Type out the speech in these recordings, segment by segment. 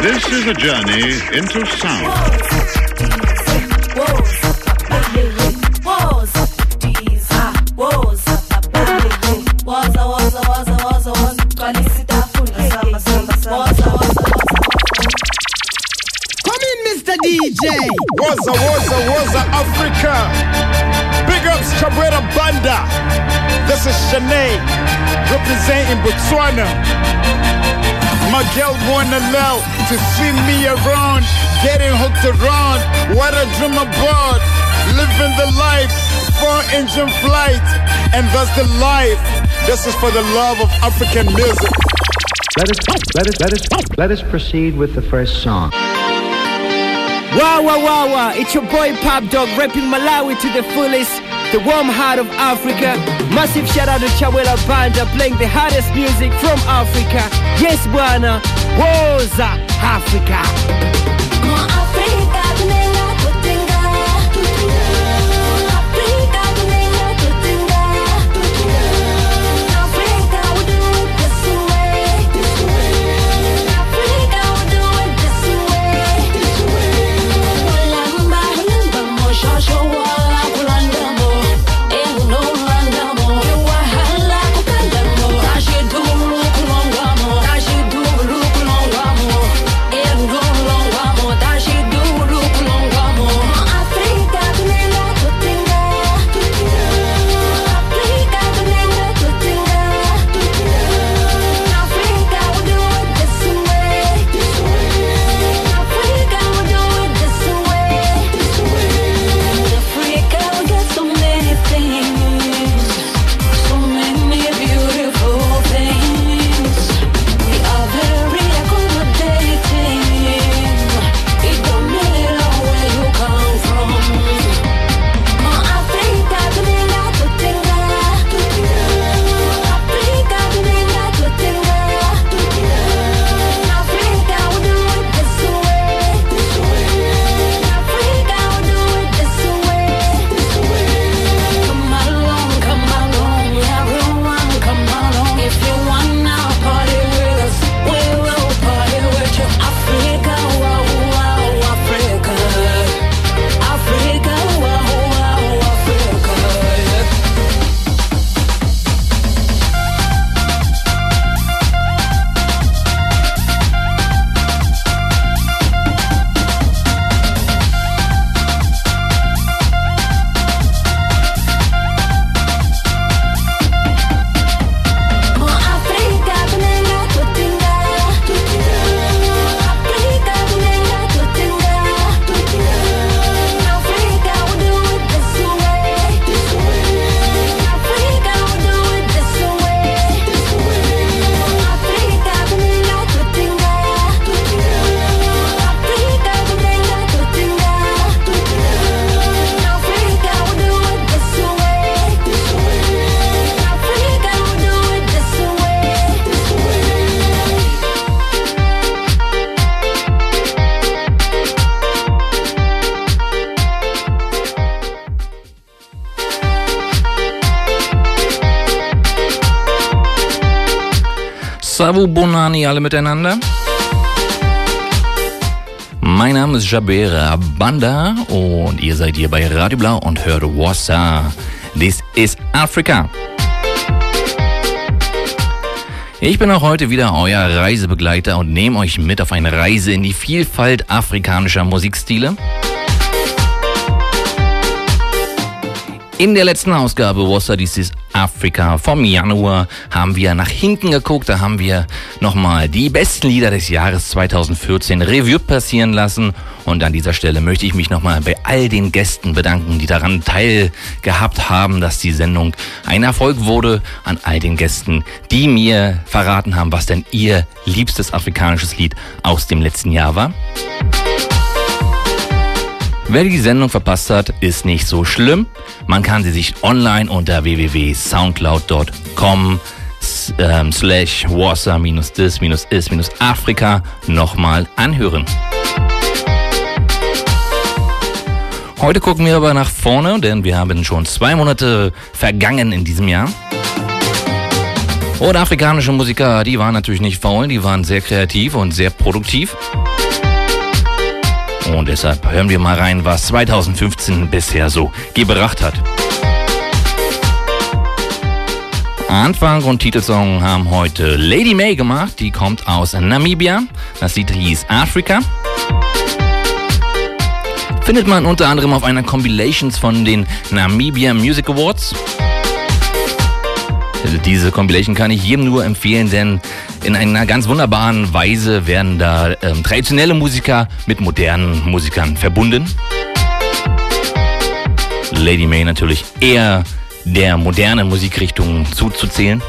This is a journey into sound. Come in, Mr. DJ. Waza, Waza, Waza, Africa. Big ups, Cabrera Banda. This is Shanae, representing Botswana. My girl wanna know to see me around, getting hooked around. What a dream about, living the life, four engine flight, and that's the life. This is for the love of African music. Let us, let us, let us, let us proceed with the first song. Wow, wow, wow, wow. It's your boy Pop Dog rapping Malawi to the fullest. The warm heart of Africa. Massive shout out to Chawela Banda playing the hardest music from Africa. Yes, Buana. Woza, Africa. Savu Bonani alle miteinander. Mein Name ist Jabera Banda und ihr seid hier bei Radio Blau und hört Wassa. This is Africa. Ich bin auch heute wieder euer Reisebegleiter und nehme euch mit auf eine Reise in die Vielfalt afrikanischer Musikstile. In der letzten Ausgabe Wassa This is Africa vom Januar haben wir nach hinten geguckt. Da haben wir nochmal die besten Lieder des Jahres 2014 Revue passieren lassen. Und an dieser Stelle möchte ich mich nochmal bei all den Gästen bedanken, die daran teilgehabt haben, dass die Sendung ein Erfolg wurde. An all den Gästen, die mir verraten haben, was denn ihr liebstes afrikanisches Lied aus dem letzten Jahr war. Wer die Sendung verpasst hat, ist nicht so schlimm. Man kann sie sich online unter www.soundcloud.com ähm, slash wasa-dis-is-afrika nochmal anhören. Heute gucken wir aber nach vorne, denn wir haben schon zwei Monate vergangen in diesem Jahr. Und afrikanische Musiker, die waren natürlich nicht faul, die waren sehr kreativ und sehr produktiv. Und deshalb hören wir mal rein, was 2015 bisher so gebracht hat. Anfang und Titelsong haben heute Lady May gemacht. Die kommt aus Namibia. Das Lied hieß Africa. Findet man unter anderem auf einer Compilations von den Namibia Music Awards. Diese Compilation kann ich jedem nur empfehlen, denn in einer ganz wunderbaren Weise werden da ähm, traditionelle Musiker mit modernen Musikern verbunden. Lady May natürlich eher der modernen Musikrichtung zuzuzählen.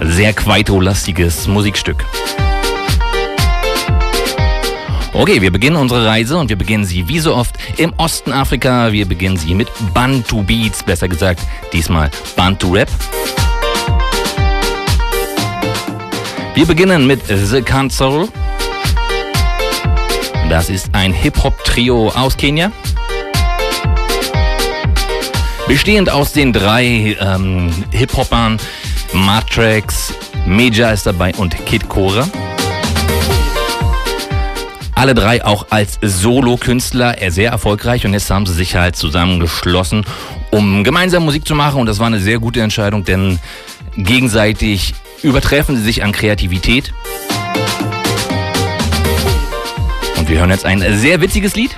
Sehr Quaito-lastiges Musikstück. Okay, wir beginnen unsere Reise und wir beginnen sie wie so oft im Osten Afrika. Wir beginnen sie mit Bantu Beats, besser gesagt diesmal Bantu Rap. Wir beginnen mit The Council. Das ist ein Hip-Hop-Trio aus Kenia. Bestehend aus den drei ähm, Hip-Hopern Matrix, Meja ist dabei und Kid Cora. Alle drei auch als Solo-Künstler sehr erfolgreich und jetzt haben sie sich halt zusammengeschlossen, um gemeinsam Musik zu machen und das war eine sehr gute Entscheidung, denn gegenseitig übertreffen sie sich an Kreativität. Und wir hören jetzt ein sehr witziges Lied.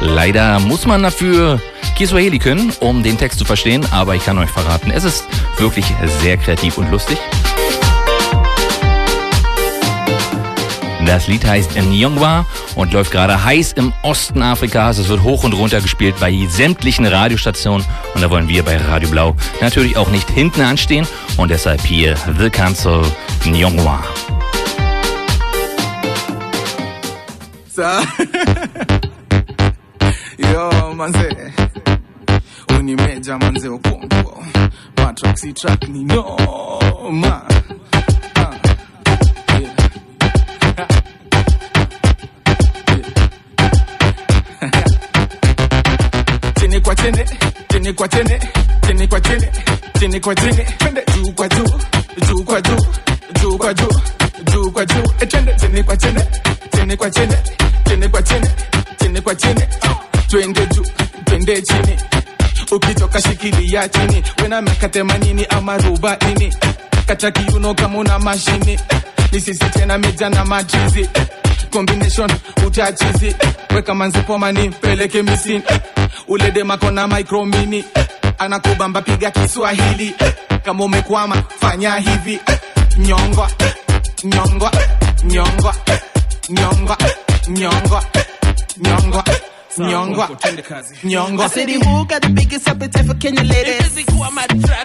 Leider muss man dafür Kiswahili können, um den Text zu verstehen, aber ich kann euch verraten, es ist wirklich sehr kreativ und lustig. Das Lied heißt Nyongwa und läuft gerade heiß im Osten Afrikas. Es wird hoch und runter gespielt bei sämtlichen Radiostationen. Und da wollen wir bei Radio Blau natürlich auch nicht hinten anstehen. Und deshalb hier The Council Nyongwa. Yo, manze. Unimeja manze ukongo matraxi track ni noma Ah, chini kwa chini chini kwa chini chini kwa chini chini kwa chini twende juu kwa juu juu kwa juu juu kwa juu juu kwa juu. Eh, twende chini kwa chini chini kwa chini chini kwa chini chini kwa chini twende juu twende chini. Ukitoka shikilia chini. Wena miaka themanini ama arobaini kata kiuno kama una mashini. ni lisisi tena mija na majizi cheesy. combination utachizi eh, weka manzipomani peleke misini eh, uledemako na micromini eh, anakubamba piga Kiswahili eh. kama umekwama fanya hivi eh, nyongwa eh. nyongwa nyongwa nyongwa nyongwa nyongwa nyongwa nyongwa. I said who got the biggest appetite for Kenya ladies? It's?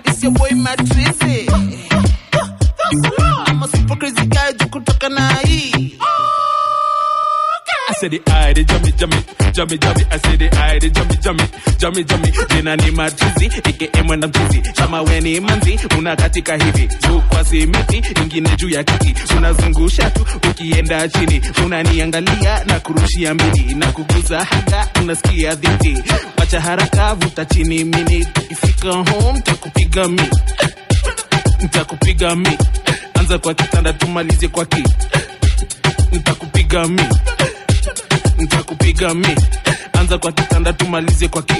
It's your boy I'm a super crazy guy, you could talk. I said the eye, the jummy, jummy, jummy, jummy. I said the eye, the jummy, jummy, jummy, jummy. Jina ni matrizi, aka mwenda mchizi. Kama we ni manzi, unakatika hivi. Juu kwa simiti, ingine juu ya kiti. Unazungusha tu, ukienda chini. Unaniangalia na kurushia mbili. Na kuguza haka, unasikia dhiti. Wacha haraka, vuta chini mini. Ifika home, takupiga mi. Ntakupiga mi. Anza kwa kitanda, tumalize kwa ki. nitakupiga mi. Nitakupiga mi. Anza kwa kitanda tumalize kwa ki.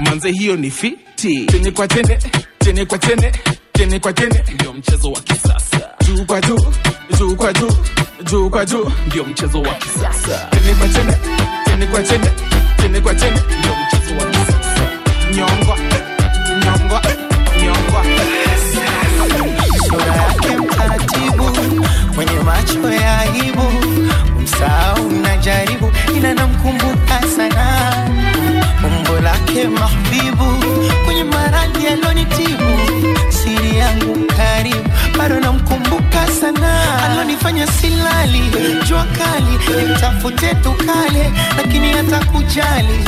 Manze hiyo ni fiti. Tene kwa tene tene kwa tene tene kwa tene. Ndio mchezo wa kisasa. Juu kwa juu juu kwa juu juu kwa juu. Ndio mchezo wa kisasa. Tene kwa tene tene kwa tene tene kwa tene. Ndio mchezo wa kisasa. Nyongwa mwenye macho ya aibu, msahau najaribu, ila namkumbuka sana. Umbo lake mahbibu, kwenye maradhi alonitibu, siri yangu karibu, bado namkumbuka sana, alonifanya silali, jua kali, nitafute tukale, lakini hata kujali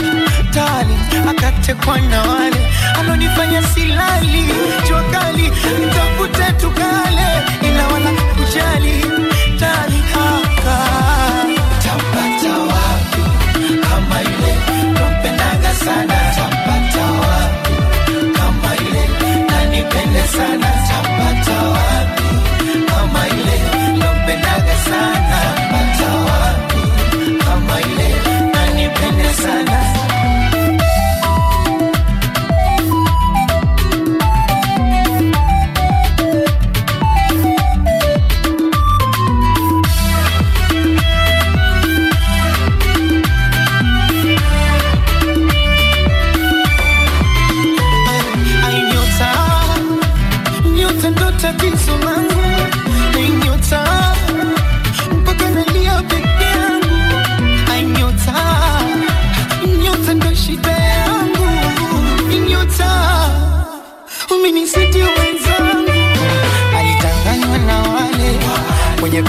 tali, akatekwa na wale alonifanya silali, jua kali, nitafute tukale, رجالي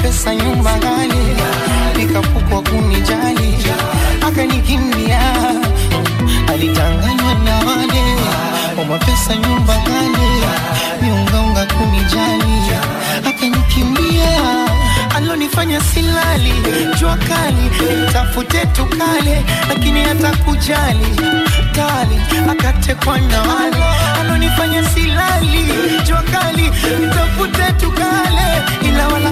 pesa nyumba ghali, nikapukwa kunijali, akanikimbia alitanganywa na wale. Wama pesa nyumba ghali, miungaunga kunijali, akanikimbia alonifanya silali, jua kali tafute tukale, lakini hata kujali. Kali akatekwa na wale. Alonifanya silali, jua kali tafute tukale, ila wala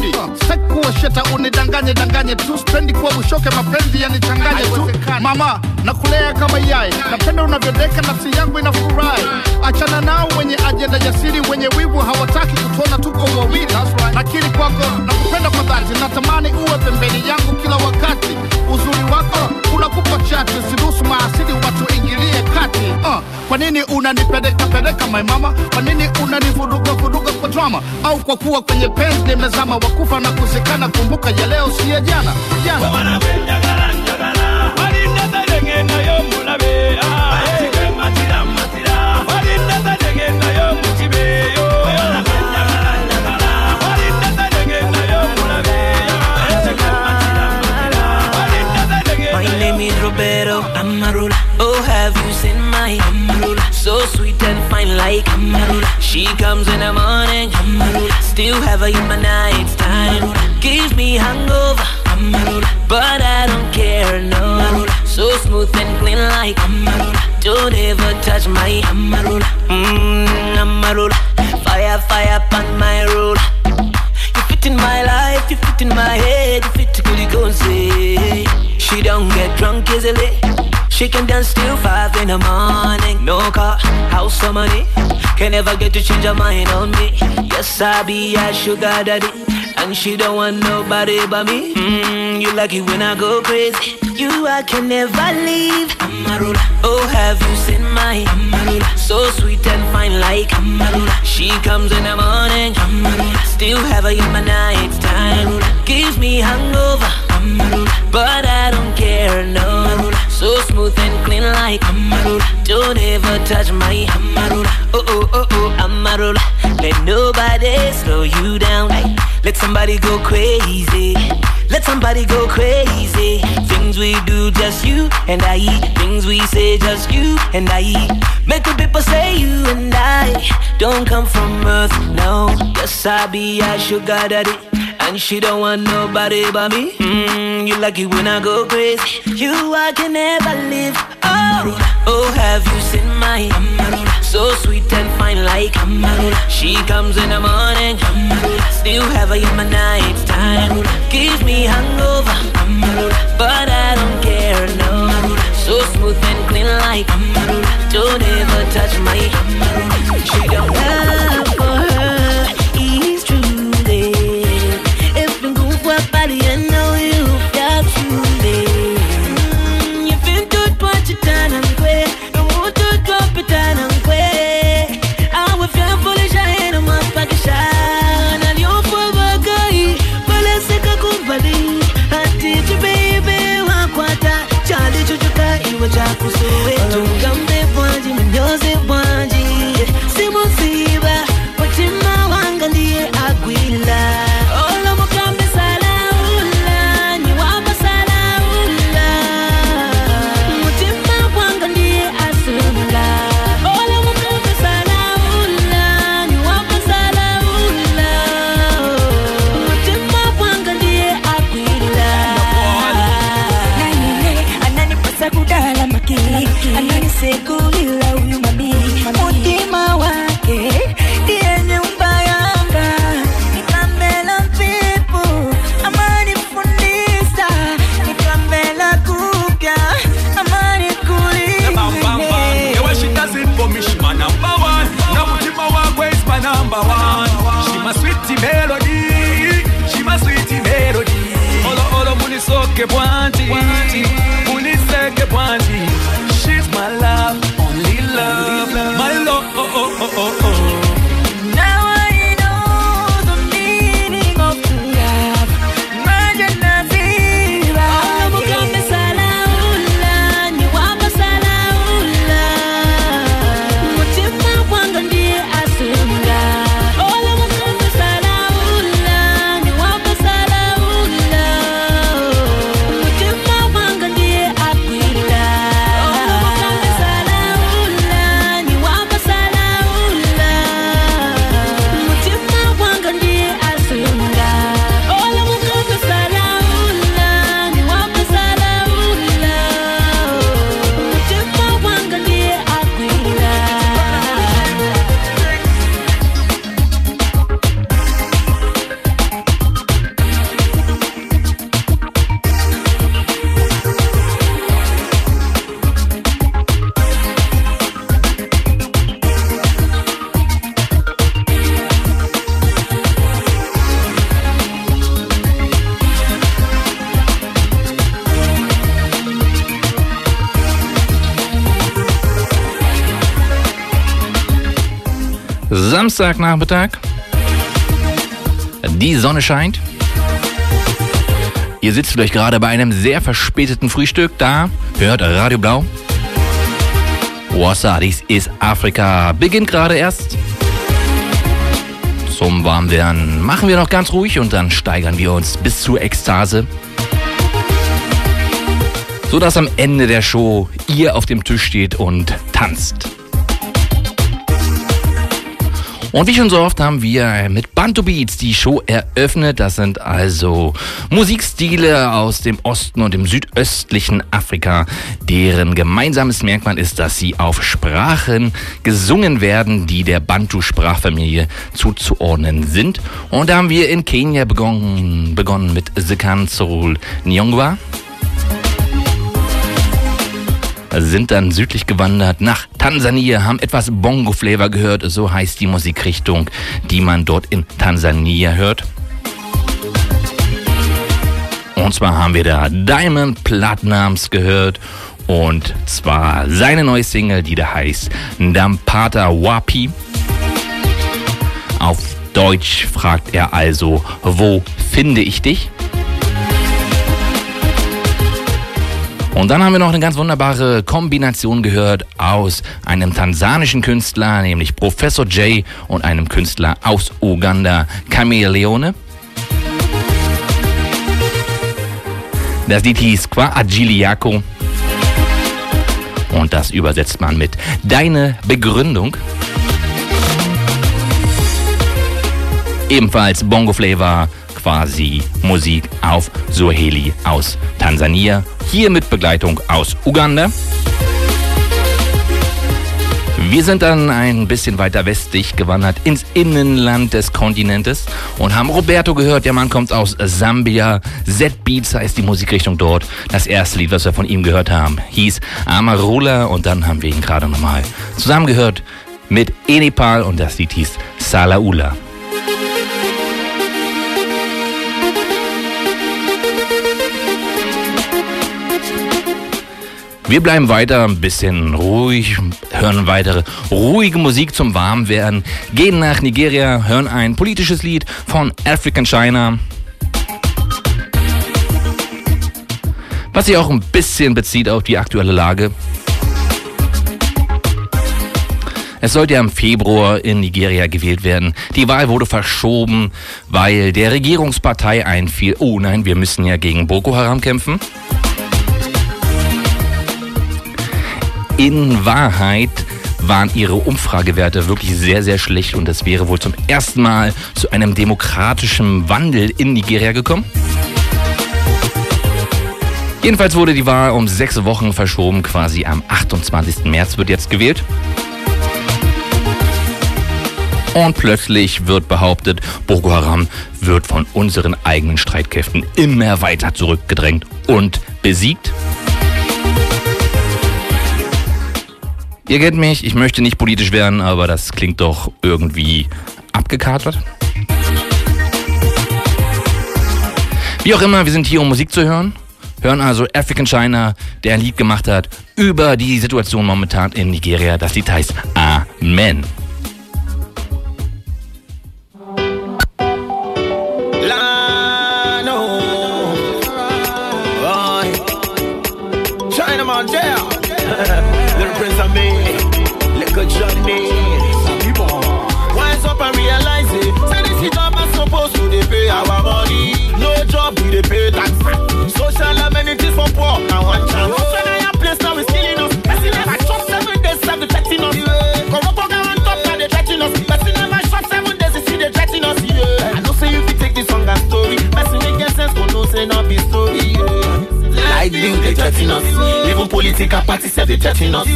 kuwa sheta unidanganye danganye tu. Spendi kuwa ushoke mapenzi yanichanganye tu. Mama nakulea kama yai. Napenda unavyodeka nafsi yangu inafurahi. Achana nao wenye ajenda jasiri wenye wivu hawataki kutuona tuko wawili. Nakiri kwako nakupenda kwa dhati. Natamani uwe pembeni yangu kila wakati. Uzuri wako unakupa chati siruhusu maasili watu ingilie kati. Uh, kwa nini unanipeleka peleka my mama? Kwa nini unanivuruga vuruga kwa drama? Au kwa kuwa kwenye penzi nimezama wakufa na kuzikana kumbuka ya leo si ya jana. Jana She comes in the morning. Still have her in my night time. Gives me hangover. But I don't care, no. So smooth and clean like. Don't ever touch my Amarula. Mmm, Amarula. Fire, fire on my roller. You fit in my life, you fit in my head, you fit to go say. She don't get drunk easily. She can dance till five in the morning. No car, house or money. Can never get to change her mind on me. Yes, I be a sugar daddy. And she don't want nobody but me. Mm, you like it when I go crazy. You I can never leave. Amarula. Oh, have you seen my Amarula? So sweet and fine like Amarula. She comes in the morning. Amarula. Still have her in my night time. Gives me hangover. Amarula. But I don't care, no. So smooth and clean like Amarula. Don't ever touch my Amarula. Oh, oh, Let nobody slow you down. Let somebody go crazy. Let somebody go crazy. Things we do, just you and I. Things we say, just you and I. Make the people say you and I don't come from earth, no. Yes, I be a sugar daddy. And she don't want nobody but me. Mm, you like it when I go crazy. You I can never live. Oh, oh, have you seen my? So sweet and fine like Amarula. She comes in the morning. Still have her in my night time. Gives me hangover. But I don't care, no. So smooth and clean like Amarula. Don't ever touch my Amarula. She don't que puedan Samstagnachmittag. Die Sonne scheint. Ihr sitzt vielleicht gerade bei einem sehr verspäteten Frühstück da, hört Radio Blau. Wassa, dies ist Afrika. Beginnt gerade erst. Zum Warmwerden machen wir noch ganz ruhig und dann steigern wir uns bis zur Ekstase. Sodass am Ende der Show ihr auf dem Tisch steht und tanzt. Und wie schon so oft haben wir mit Bantu Beats die Show eröffnet. Das sind also Musikstile aus dem Osten und dem südöstlichen Afrika, deren gemeinsames Merkmal ist, dass sie auf Sprachen gesungen werden, die der Bantu-Sprachfamilie zuzuordnen sind. Und da haben wir in Kenia begonnen, begonnen mit Sekan Sorul Nyongwa sind dann südlich gewandert nach Tansania, haben etwas Bongo-Flavor gehört, so heißt die Musikrichtung, die man dort in Tansania hört. Und zwar haben wir da Diamond Platnumz gehört und zwar seine neue Single, die da heißt Dampata Wapi. Auf Deutsch fragt er also, wo finde ich dich? Und dann haben wir noch eine ganz wunderbare Kombination gehört aus einem tansanischen Künstler, nämlich Professor Jay, und einem Künstler aus Uganda, Chameleone. Das Lied hieß Qua Agili Yako. Und das übersetzt man mit Deine Begründung. Ebenfalls Bongo Flavor, quasi Musik auf Swahili aus Tansania. Hier mit Begleitung aus Uganda. Wir sind dann ein bisschen weiter westlich gewandert ins Innenland des Kontinentes und haben Roberto gehört. Der Mann kommt aus Sambia. Z-Beats heißt die Musikrichtung dort. Das erste Lied, was wir von ihm gehört haben, hieß Amarula und dann haben wir ihn gerade nochmal zusammengehört mit Enepal und das Lied hieß Salaula. Wir bleiben weiter ein bisschen ruhig, hören weitere ruhige Musik zum Warmwerden, gehen nach Nigeria, hören ein politisches Lied von African China. Was sich auch ein bisschen bezieht auf die aktuelle Lage. Es sollte ja im Februar in Nigeria gewählt werden. Die Wahl wurde verschoben, weil der Regierungspartei einfiel, oh nein, wir müssen ja gegen Boko Haram kämpfen. In Wahrheit waren ihre Umfragewerte wirklich sehr, sehr schlecht und es wäre wohl zum ersten Mal zu einem demokratischen Wandel in Nigeria gekommen. Jedenfalls wurde die Wahl um sechs Wochen verschoben, quasi am 28. März wird jetzt gewählt. Und plötzlich wird behauptet, Boko Haram wird von unseren eigenen Streitkräften immer weiter zurückgedrängt und besiegt. Ihr kennt mich, ich möchte nicht politisch werden, aber das klingt doch irgendwie abgekartet. Wie auch immer, wir sind hier, um Musik zu hören. Hören also African China, der ein Lied gemacht hat über die Situation momentan in Nigeria. Das Lied heißt Amen. China man, yeah. Little Prince of me. journey. Bill, they threaten us. Even political parties say they threaten us.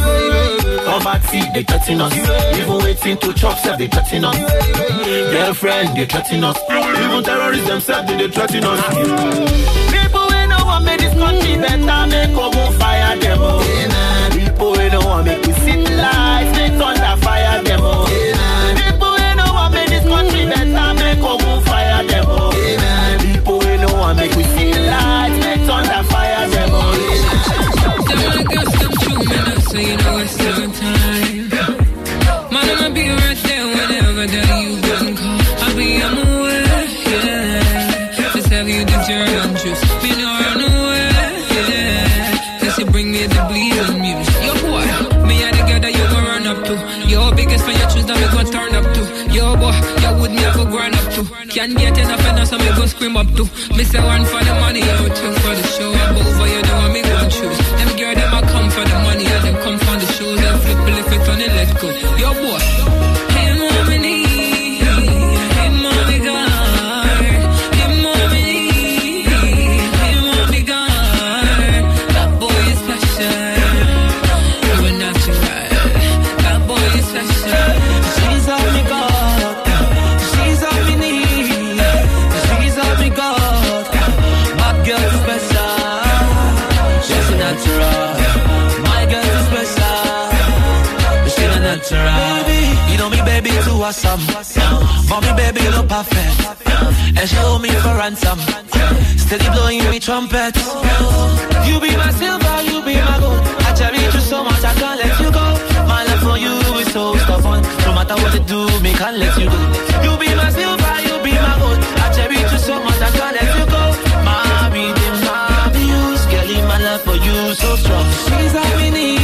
Poverty, they threaten us. Even waiting to chop, say they threaten us. Girlfriend, they threaten us. Even terrorists themselves, they, they threaten us. People we know want make this country better, make come fire them. Can't get enough enough, so me go scream up to. Me say one for the money, yo, two for the show. I'm over, you know what me gon' choose. Them girl, them a come for the money, and them come for the shows. Them flip, flip it on it, let go. Yo, boy. Too awesome. Mommy, baby, you look perfect, and she hold me for ransom. Steady blowing me trumpet. You be my silver, you be my gold. I cherish you so much, I can't let you go. My love for you is so stubborn. No matter what you do, me can't let you go. You be my silver, you be my gold. I cherish you so much, I can't let you go. Mommy, the mommy, you scared my love for you so strong. She's all we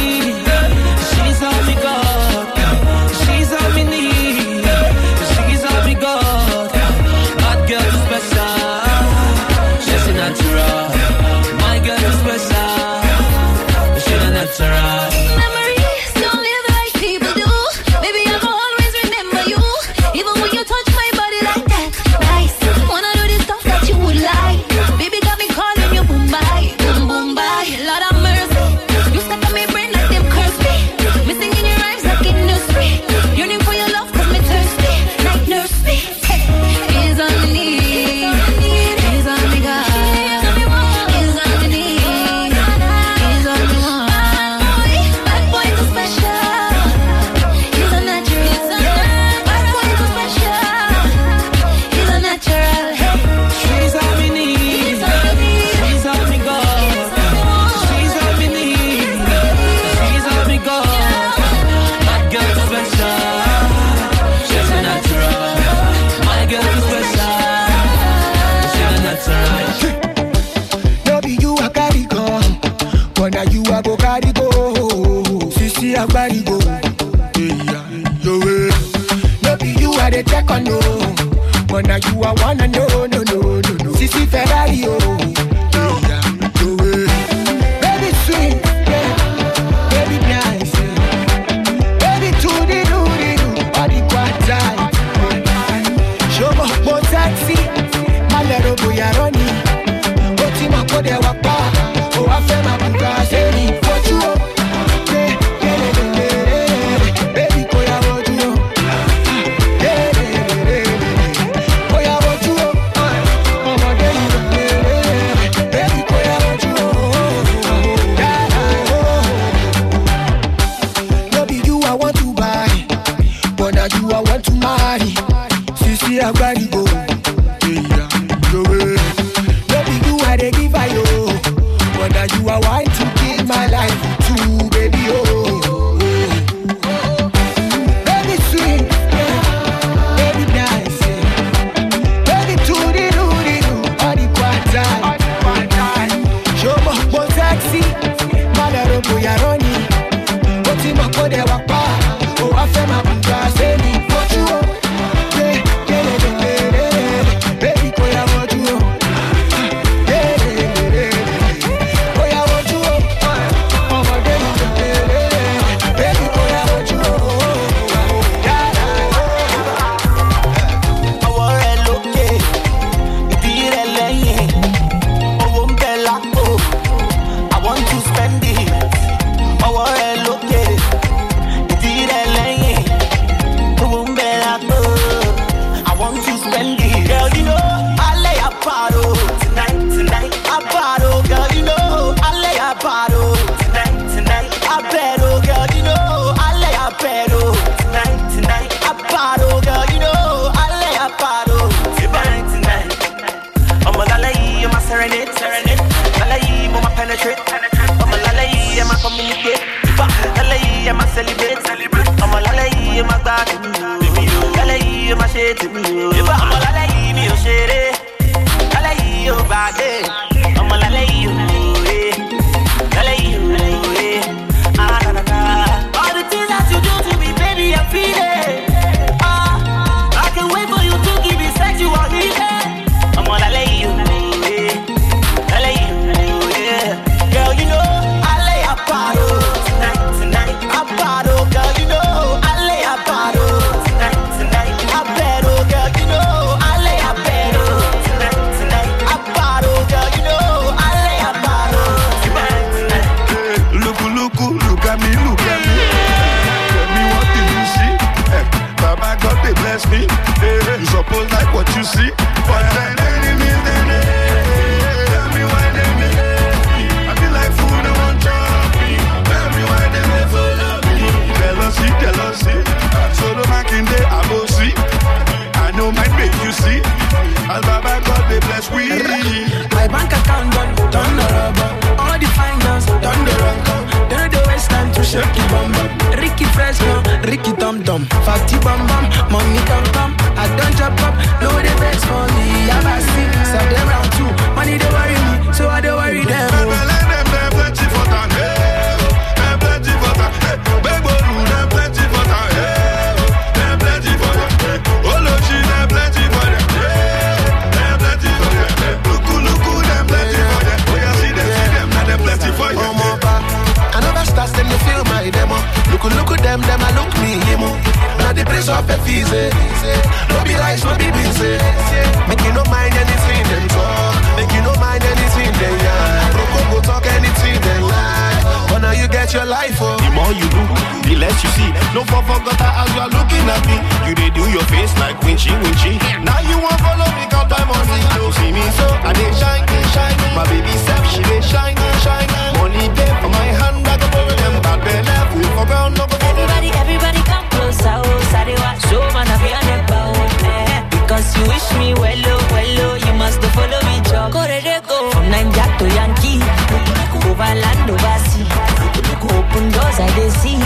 your life oh. The more you do, the less you see. No for forgot as you are looking at me. You they do your face like winchy winchy. Now you want follow me, count on money. You see me so I they shine, shine. My baby self, she they shine, shine. Money there for my hand, I go borrow them bad belly. Food for ground, no go. Everybody, everybody come closer, oh, sorry, what? So man, I feel never eh. Because you wish me well, oh, well, oh, you must follow me, job. Go, go. From Nigeria to Yankee, over land, over sea. Open doors, I they see.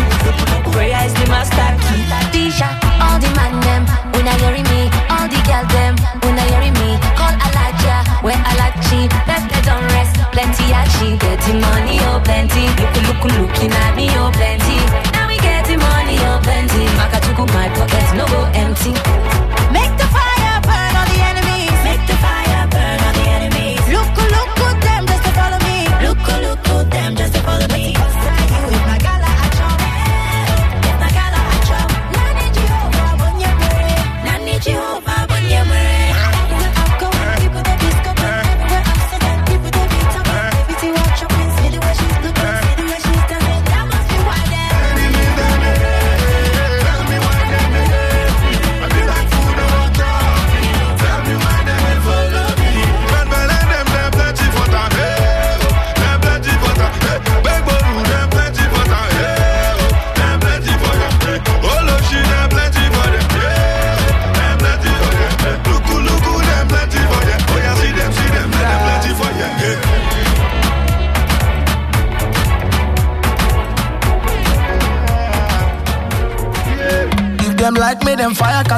Prayer is the master key. Tisha, all the man them, when I hear me, all the girl them, when I hear me, call Alaja, where Alachi, left don't rest, plenty achi, getting money, oh plenty, look, look, looking at me, oh plenty, now we getting money, oh plenty, Makachuku, my pockets no go empty.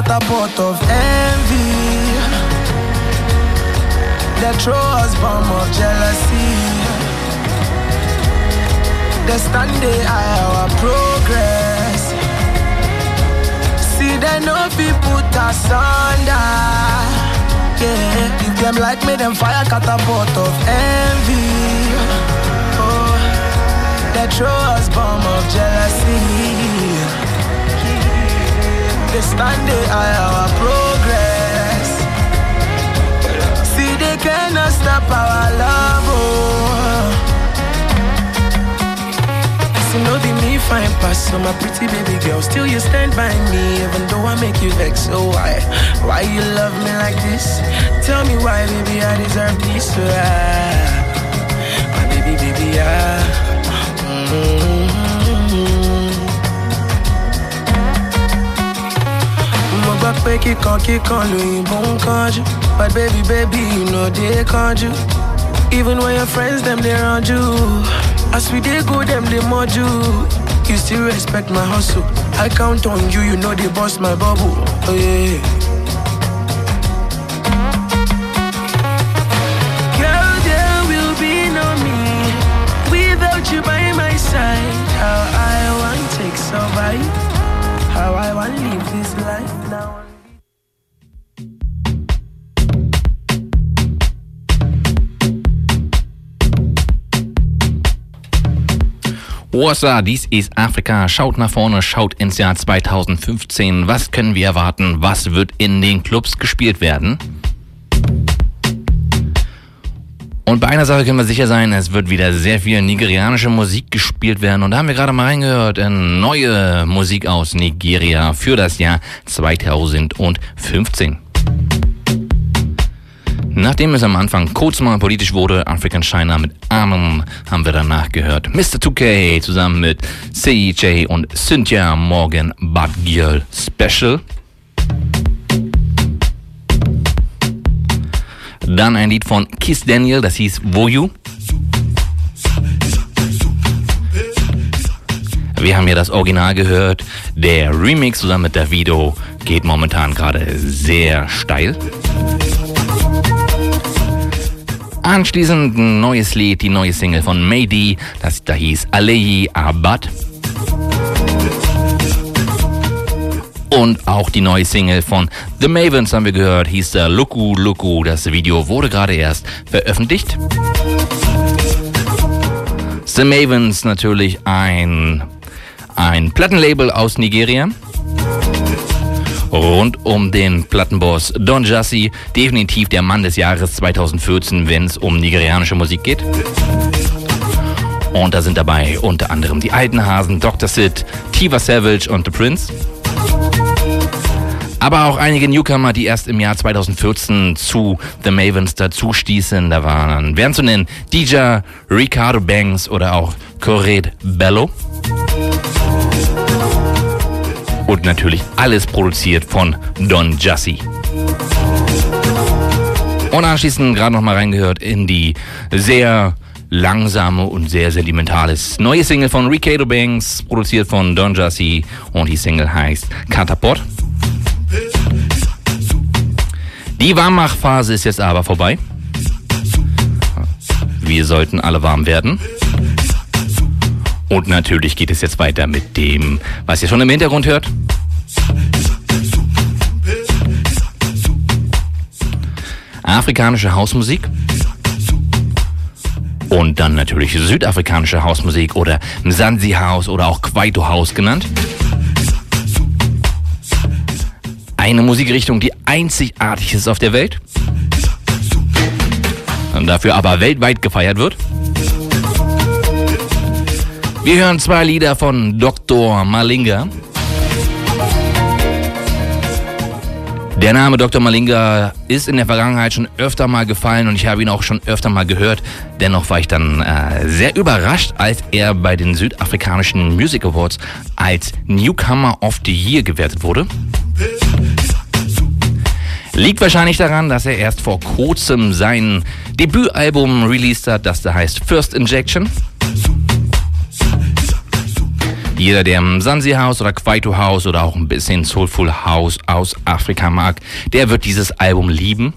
Catapult of envy. They throw us bomb of jealousy. They stand they eye our progress. See they know put us under. Yeah, if them like me, them fire catapult of envy. Oh, they throw us bomb of jealousy. They stand they eye our progress. See they cannot stop our love. Oh. So no be me fine pass, so my pretty baby girl. Still you stand by me, even though I make you vex. So why, why you love me like this? Tell me why, baby, I deserve this. So ah, my baby, baby, ah. Pé kíkan kíkan lóyìnbó ń kánjú. But baby, baby, you know they kánjú. Even when your friends, them, they run you. As we dey go, them, they mod you. You still respect my hustle. I count on you, you know they bust my bubble. Oh yeah. Warsaw, dies ist Afrika. Schaut nach vorne, schaut ins Jahr 2015. Was können wir erwarten? Was wird in den Clubs gespielt werden? Und bei einer Sache können wir sicher sein, es wird wieder sehr viel nigerianische Musik gespielt werden. Und da haben wir gerade mal reingehört in neue Musik aus Nigeria für das Jahr 2015. Nachdem es am Anfang kurz mal politisch wurde, African China mit Arnhem haben wir danach gehört. Mr. 2K zusammen mit CJ und Cynthia Morgan Bad Girl Special. Dann ein Lied von Kiss Daniel, das hieß Woyu. Wir haben ja das Original gehört. Der Remix zusammen mit Davido geht momentan gerade sehr steil. Anschließend ein neues Lied, die neue Single von Mady, das da hieß Aleyi Abad. Und auch die neue Single von The Mavens haben wir gehört, hieß da Luku Luku. Das Video wurde gerade erst veröffentlicht. The Mavens natürlich ein, ein Plattenlabel aus Nigeria. Rund um den Plattenboss Don Jassi, definitiv der Mann des Jahres 2014, wenn es um nigerianische Musik geht. Und da sind dabei unter anderem die alten Hasen Dr. Sid, Tiva Savage und The Prince. Aber auch einige Newcomer, die erst im Jahr 2014 zu The Mavens dazu stießen. Da waren, wären zu nennen, DJ Ricardo Banks oder auch Cored Bello. Und natürlich alles produziert von Don Jussie. Und anschließend gerade noch mal reingehört in die sehr langsame und sehr sentimentales neue Single von Ricardo Banks, produziert von Don Jussie und die Single heißt Catapult. Die Warmmachphase ist jetzt aber vorbei. Wir sollten alle warm werden. Und natürlich geht es jetzt weiter mit dem, was ihr schon im Hintergrund hört. Afrikanische Hausmusik. Und dann natürlich südafrikanische Hausmusik oder Mzansi House oder auch Kwaito House genannt. Eine Musikrichtung, die einzigartig ist auf der Welt. Und dafür aber weltweit gefeiert wird. Wir hören zwei Lieder von Dr. Malinga. Der Name Dr. Malinga ist in der Vergangenheit schon öfter mal gefallen und ich habe ihn auch schon öfter mal gehört. Dennoch war ich dann äh, sehr überrascht, als er bei den südafrikanischen Music Awards als Newcomer of the Year gewertet wurde. Liegt wahrscheinlich daran, dass er erst vor kurzem sein Debütalbum released hat, das da heißt First Injection. Jeder, der Mzansi House oder Kwaito House oder auch ein bisschen Soulful House aus Afrika mag, der wird dieses Album lieben.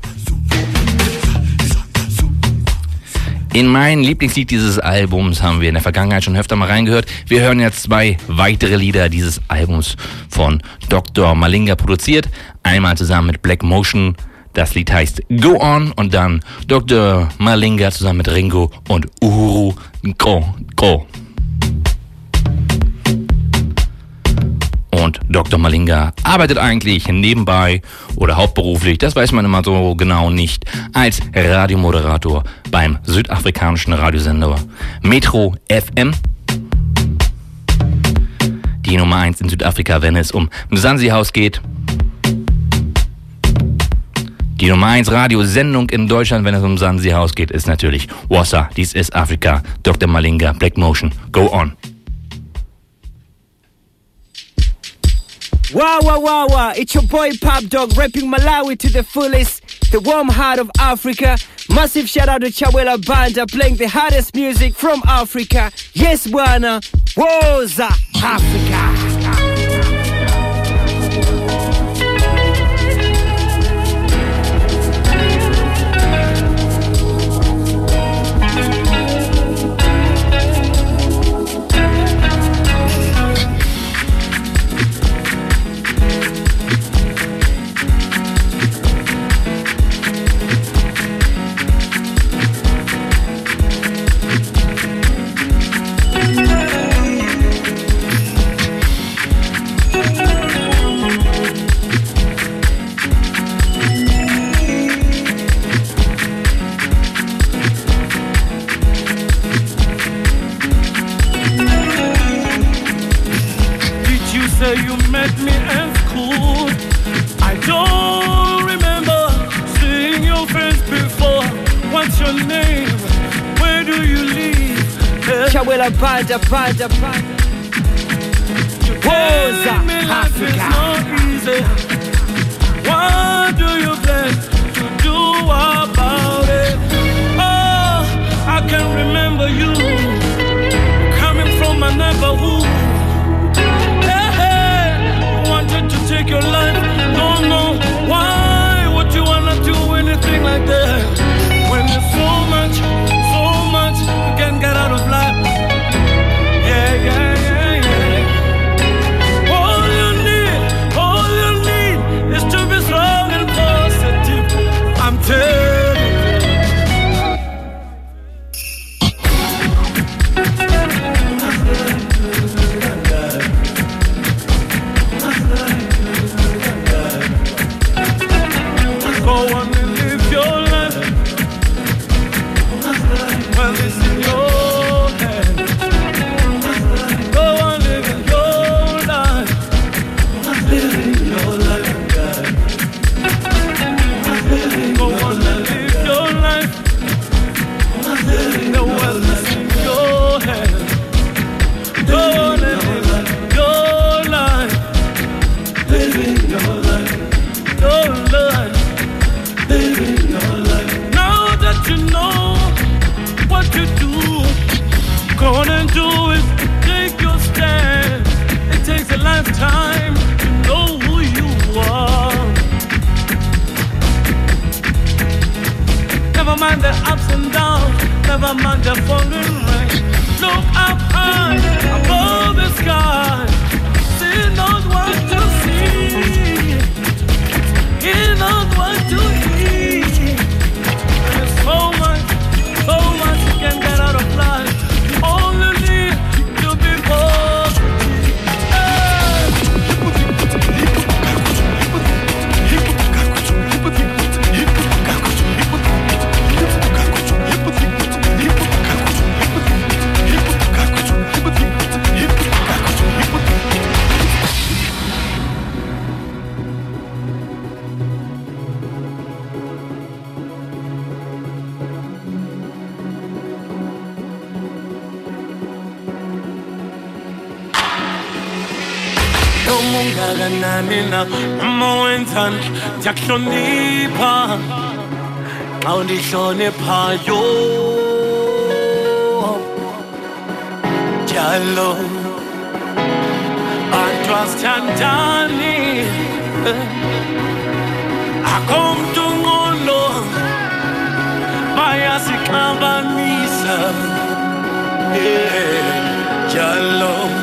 In mein Lieblingslied dieses Albums haben wir in der Vergangenheit schon öfter mal reingehört. Wir hören jetzt zwei weitere Lieder dieses Albums von Dr. Malinga produziert. Einmal zusammen mit Black Motion. Das Lied heißt Go On und dann Dr. Malinga zusammen mit Ringo und Uhuru Go Go. Und Dr. Malinga arbeitet eigentlich nebenbei oder hauptberuflich, das weiß man immer so genau nicht, als Radiomoderator beim südafrikanischen Radiosender Metro FM. Die Nummer 1 in Südafrika, wenn es um Mzansi House geht. Die Nummer 1 Radiosendung in Deutschland, wenn es um Mzansi House geht, ist natürlich Wassa, dies ist Afrika, Dr. Malinga, Black Motion, Go On. Wow, wow, wow, wow. It's your boy Pop Dog repping Malawi to the fullest. The warm heart of Africa. Massive shout out to Chawela Banda playing the hottest music from Africa. Yes, Bwana. Woza, Africa. Chawela Bada Bada Bada Hosa Africa not easy. What do you plan to do about it? Oh, I can remember you coming from my neighborhood. Hey, hey, wanted to take your life. mind the ups and downs, never mind the falling rain. Look up high above the sky. ngiyazithanda ndiyakuhlonipha. Xa undihloniphayo njalo bantu asithandani akho mntu unqolo bayasixabanisa yeah, njalo yeah.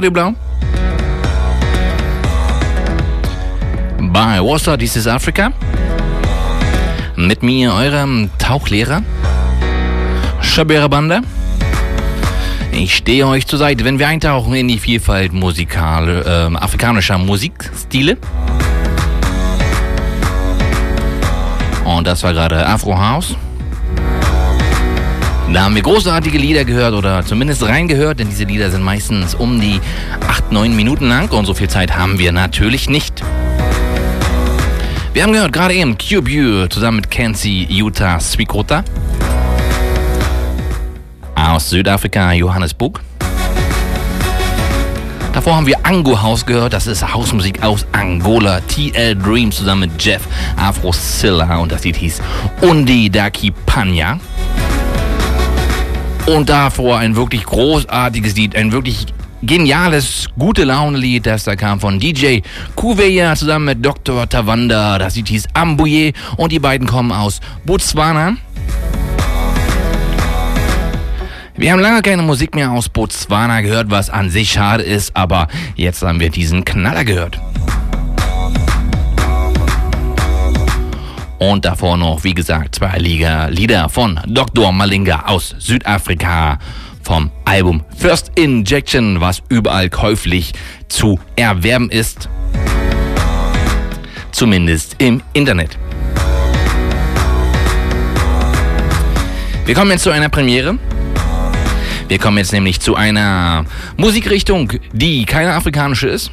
Radio Blau. Bei Warsaw, dies ist Afrika. Mit mir, eurem Tauchlehrer, Shabera Banda. Ich stehe euch zur Seite, wenn wir eintauchen in die Vielfalt musikal, ähm, afrikanischer Musikstile. Und das war gerade Afro House. Da haben wir großartige Lieder gehört oder zumindest reingehört, denn diese Lieder sind meistens um die 8, 9 Minuten lang und so viel Zeit haben wir natürlich nicht. Wir haben gehört gerade eben Cube zusammen mit Kenzie Utah Swikota aus Südafrika Johannesburg. Davor haben wir Ango House gehört, das ist Hausmusik aus Angola. TL Dream zusammen mit Jeff Afro Silla und das Lied hieß Undi Daki Panya. Und davor ein wirklich großartiges Lied, ein wirklich geniales, gute Laune-Lied, das da kam von DJ Kuveya zusammen mit Dr. Tawanda. Das Lied hieß Ambuye und die beiden kommen aus Botswana. Wir haben lange keine Musik mehr aus Botswana gehört, was an sich schade ist, aber jetzt haben wir diesen Knaller gehört. Und davor noch, wie gesagt, zwei Liga Lieder von Dr. Malinga aus Südafrika vom Album First Injection, was überall käuflich zu erwerben ist. Zumindest im Internet. Wir kommen jetzt zu einer Premiere. Wir kommen jetzt nämlich zu einer Musikrichtung, die keine afrikanische ist.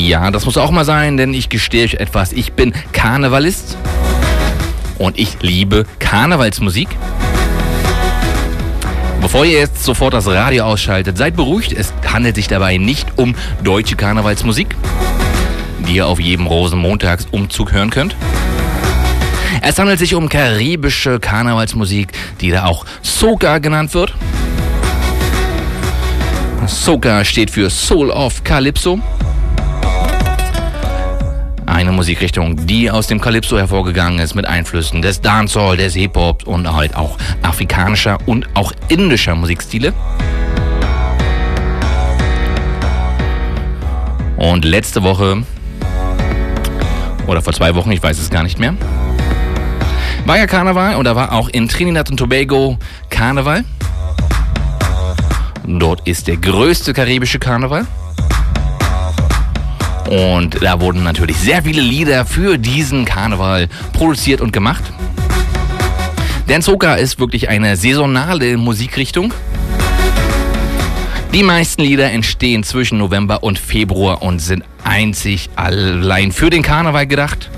Ja, das muss auch mal sein, denn ich gestehe euch etwas. Ich bin Karnevalist und ich liebe Karnevalsmusik. Bevor ihr jetzt sofort das Radio ausschaltet, seid beruhigt, es handelt sich dabei nicht um deutsche Karnevalsmusik, die ihr auf jedem Rosenmontagsumzug hören könnt. Es handelt sich um karibische Karnevalsmusik, die da auch Soca genannt wird. Soca steht für Soul of Calypso. Eine Musikrichtung, die aus dem Calypso hervorgegangen ist mit Einflüssen des Dancehall, des Hip-Hop und halt auch afrikanischer und auch indischer Musikstile. Und letzte Woche, oder vor zwei Wochen, ich weiß es gar nicht mehr, war ja Karneval und da war auch in Trinidad und Tobago Karneval. Dort ist der größte karibische Karneval. Und da wurden natürlich sehr viele Lieder für diesen Karneval produziert und gemacht. Denn Soca ist wirklich eine saisonale Musikrichtung. Die meisten Lieder entstehen zwischen November und Februar und sind einzig allein für den Karneval gedacht.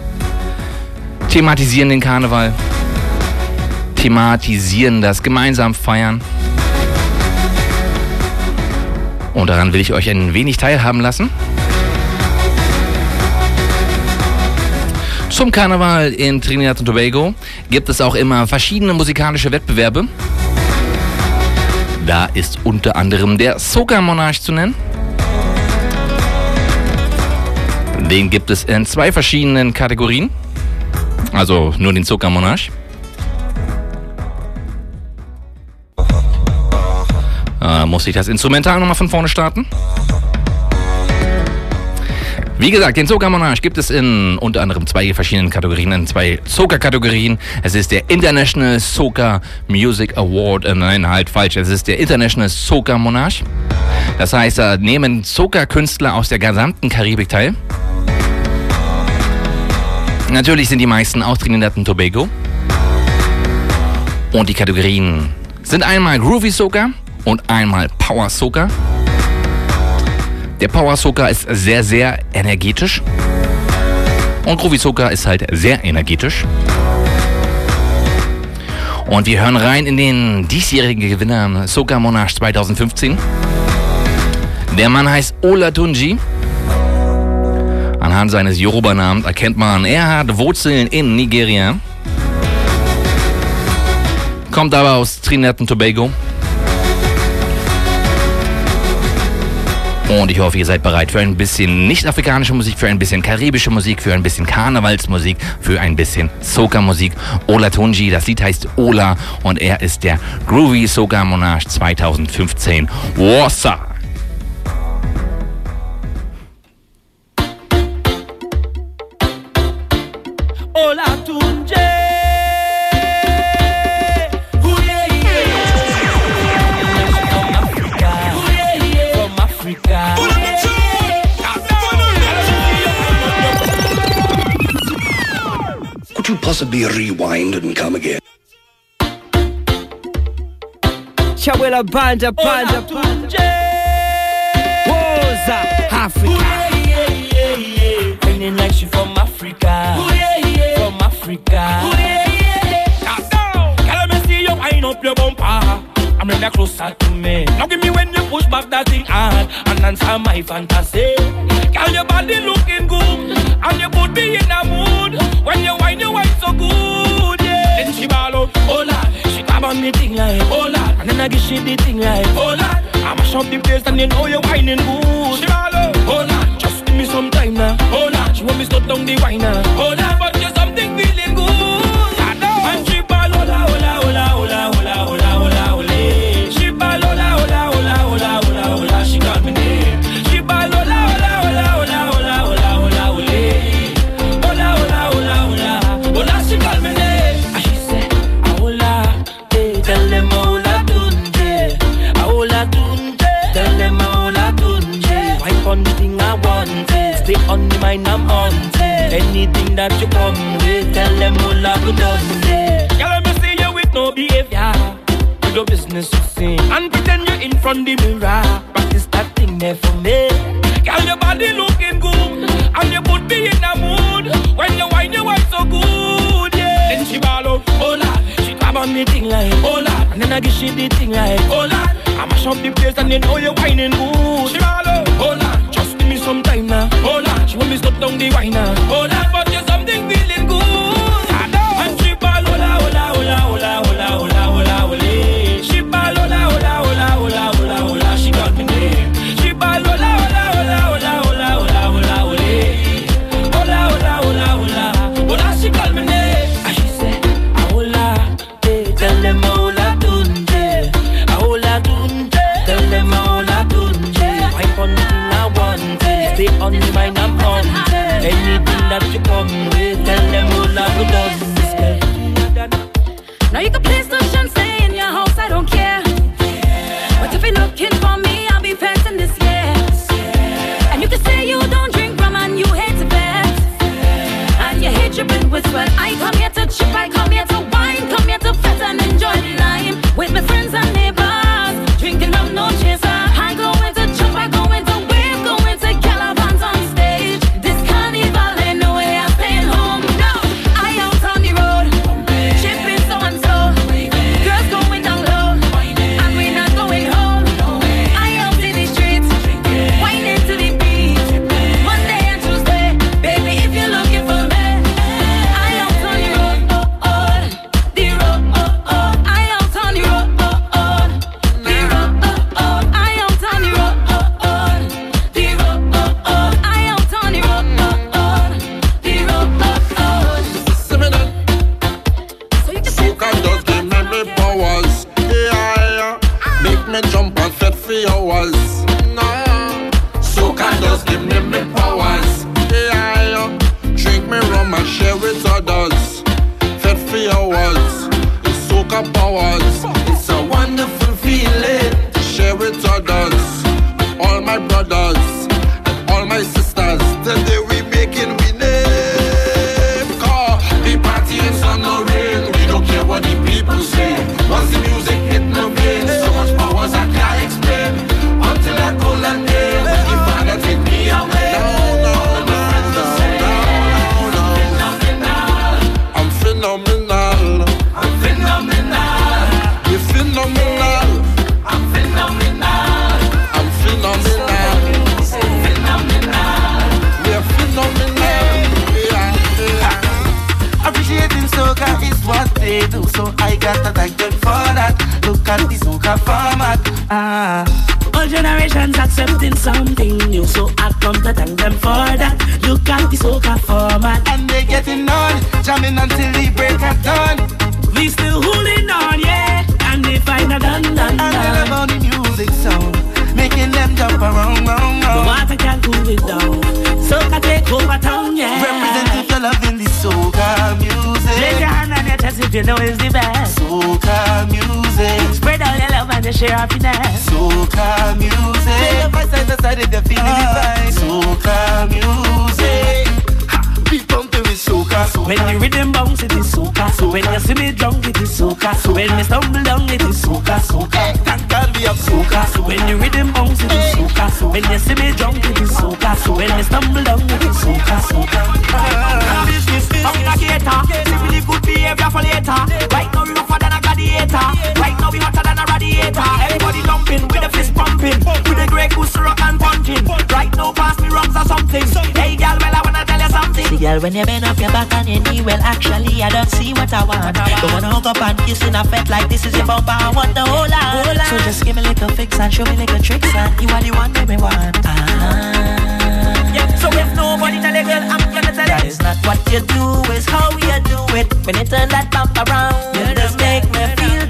Thematisieren den Karneval, thematisieren das gemeinsam feiern. Und daran will ich euch ein wenig teilhaben lassen. Zum Karneval in Trinidad und Tobago gibt es auch immer verschiedene musikalische Wettbewerbe. Da ist unter anderem der Soca-Monarch zu nennen. Den gibt es in zwei verschiedenen Kategorien. Also nur den Soca-Monarch. Äh, muss ich das Instrumental nochmal von vorne starten? Wie gesagt, den Soca Monarch gibt es in unter anderem zwei verschiedenen Kategorien, in zwei Soca-Kategorien. Es ist der International Soca Music Award, äh, nein, halt falsch, es ist der International Soca Monarch. Das heißt, da nehmen Soca-Künstler aus der gesamten Karibik teil. Natürlich sind die meisten aus Trinidad und Tobago. Und die Kategorien sind einmal Groovy Soca und einmal Power Soca. Der Power Soca ist sehr, sehr energetisch. Und Groovy Soca ist halt sehr energetisch. Und wir hören rein in den diesjährigen Gewinner Soca Monarch 2015. Der Mann heißt Ola Tunji. Anhand seines Yoruba-Namens erkennt man, er hat Wurzeln in Nigeria. Kommt aber aus Trinidad und Tobago. Und ich hoffe, ihr seid bereit für ein bisschen nicht-afrikanische Musik, für ein bisschen karibische Musik, für ein bisschen Karnevalsmusik, für ein bisschen Soca-Musik. Ola Tunji, das Lied heißt Ola und er ist der Groovy Soca Monarch 2015. Wassa! Could you possibly rewind and come again? Chawela Banda, Banda, Banda. Woza, Africa. Feeling like she from Africa. From Africa. Girl, let me see you wind up your bumper. I'm ready closer to me. Now give me when you push back that thing hard and answer my fantasy. Girl, your body looking good and your me in a mood when you wine, you wine so good. Yeah. Then she ball out, oh lord, she grab on me thing like, oh lord, and then I give she the thing like, oh lord, I mash up the place and you know you whining good. She ball out, oh lord, just give me some time now, oh lord, she want me stop down the wine now, oh lord, good on it. Girl, see you with no behavior. Do your business to sing and pretend you're in front the mirror. Practice that thing there for me. Girl, your body looking good and you put me in a mood when you whine, you whine so good, yeah. Then she ball out, oh she grab on me thing like, oh lord, and then I give she the thing like, oh lord, I mash up the place and you know you whining good. She ball out, oh just give me some time now, oh lord, she want me stop down the wine now, oh but you something feeling you can play station, stay in your house, I don't care. But if you're looking for me, I'll be passing this year. And you can say you don't drink rum and you hate to bet. And you hate dripping with sweat. I come here to chip, I come at the soca format. Ah. All generations accepting something new, so I come to thank them for that. Look at the soca format, and they getting on, jamming until the break of dawn. We still holding on, yeah, and they find a done done And love the music sound, making them jump around, round, The round. water can't cool it down. Soca take over town, yeah. Represent if you're loving the soca music. Raise your hand chest if you know it's the best. Soca music. Spread all your love and share happiness. Soca music. Take your voice side to side if you're feeling ah. the vibe. Soca music. Ha, Beat pumping with soca. soca. When the rhythm bounce, it is soca. When you see me drunk, it is soca. When me stumble down, it is soca. Soca. Thank God we have soca. When the rhythm bounce, it is eh. soca. When you see me drunk, it is soca. When me stumble down, it is soca. Soca. Business, communicator. Really good behavior for later. Right now we rougher than a gladiator. Right now we hotter than. Everybody jumping with the fist pumping, with the Grey Goose rock and punching. Right now pass me rums or something. Hey girl, well I wanna tell you something. See, girl, when you bend up your back and your knee, well, actually, I don't see what I want. Don't wanna hook up and kiss in a fet like this is a bumper. I want the whole lot. So just give me little fix and show me little tricks, and you are the one that me want. Ah. Yeah, so if nobody tell you, girl, I'm gonna tell That you. is not what you do, is how you do it. When you turn that bump around, you just make me feel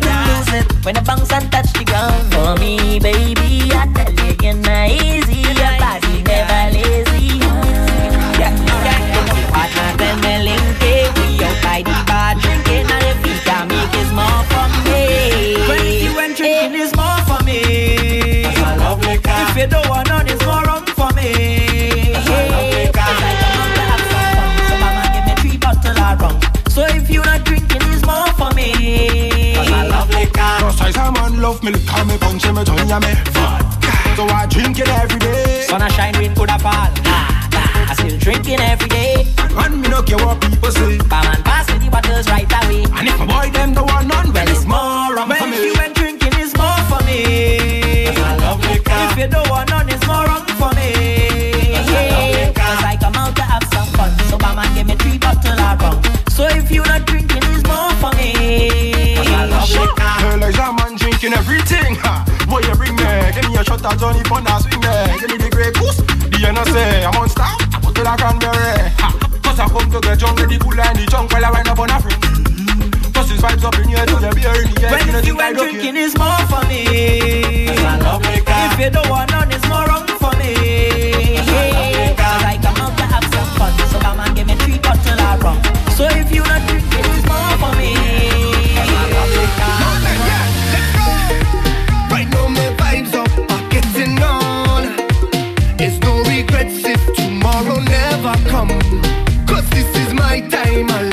it. When I bounce and touch the ground, for me, baby, I tell you, you're not easy. Your body never lazy. Yeah, yeah, partner, then me link it. We out by the bar drinking, and if you can make it more for me. When you and drinking is more for me. If you don't want none, it's more rum for me. So if you not drinking, it's more for me. Cause man love me, lick me, punch me, join ya me Vodka So I drink it every day Sun a shine, rain coulda fall. Ah, ah, I still drinking every day. And me no care what people say Barman pass me the bottles right away. And if a boy them the one none, well it's more rum for me you and drinking is more for me. If you don't want none, it's more rum for me. Cause I come out to have some fun. So Bama give me three bottle of rum. So if you not drinking, it's more for me. Girl, like ah, a man drinking everything ha. Boy, you bring me Give me a shot of Johnny Ponder swing me Give me the Grey Goose The NSA, I'm on star I put it like cranberry ha. Cause I come to get drunk with the cool and the junk While I wind up on a friend Cause his vibes up in here to the beer in the air When you I and drinking is more for me. If you don't want none, it's more rum for me. Cause I come out to have some fun. So Bama give me three bottle of rum. So if you not Cause this is my time,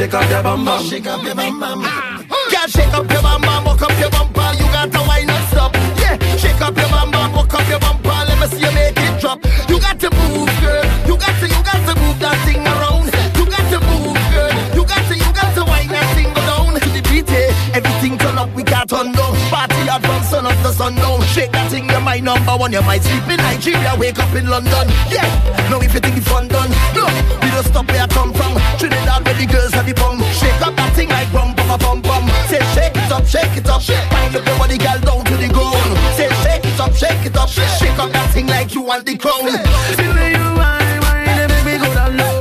shake up your bum bum. Shake up your bum bum. Ah, girl, shake up your bum bum, walk up your bumper. You got to wind and stop. Yeah, shake up your bum bum, walk up your bumper. Let me see you make it drop. You got to move, girl. You got to, you got to move that thing around. You got to move, girl. You got to, you got to wind that thing down to the beat. Yeah. Everything turn up, we got on down. Party at from sun up to sun down. Shake that thing, you're my number one. You might sleep in Nigeria, wake up in London. Yeah, now if you think it's fun done, no, we don't stop where I come from. Trinidad where the girls have the bum. Shake up that thing like rum, bum, bum, bum. Say shake it up, shake it up. Find up your body, girl, down to the ground. Say shake it up, shake it up. Shake up that thing like you want the crown. See the you wine, wine, baby, go down low.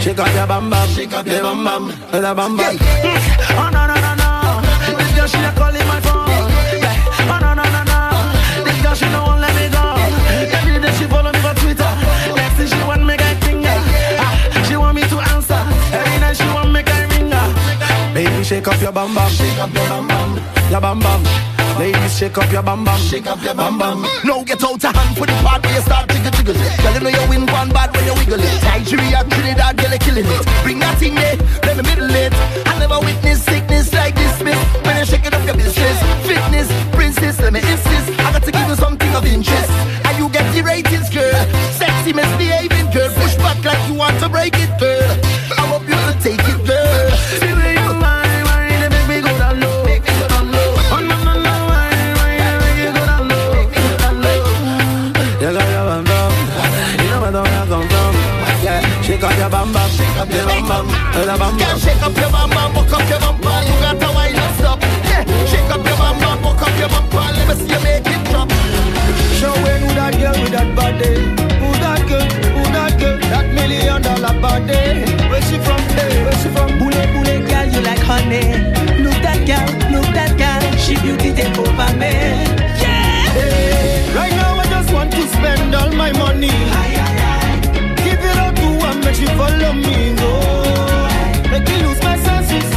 Shake up your bam bam, shake up your bam bam, the bam bam. up your bam bam. Shake up your bam bam. Your bam bam. Ladies, shake up your bam bam. Shake up your bam bam. Now get out your hand for the part where you start jiggle jiggle it. Girl, you know you win one bad when you wiggle it. Nigeria, Trinidad, girl, you killing it. Bring that in there, let me middle it. I never witnessed sickness like this, miss. When you shake it up your business, fitness, princess, let me insist. I got to give you something of interest. And you get the ratings, girl. Sexy, misbehaving, girl. Push back like you want to break it, girl. up your bum bum, la bum bum. Shake up your bum bum, walk up your bum bum. You got to wind us up. Yeah, shake up your bum bum, walk up your bum bum. Let me see you make it drop. Showing who that girl with that body, who that girl, who that girl, that million dollar body. Where she from? Hey, where she from? Bule bule girl, you like honey. Look that girl, look that girl, she beauty take over me. Yeah. Hey, right now I just want to spend all my money. Aye, aye, aye make she follow me, oh. Make lose my senses,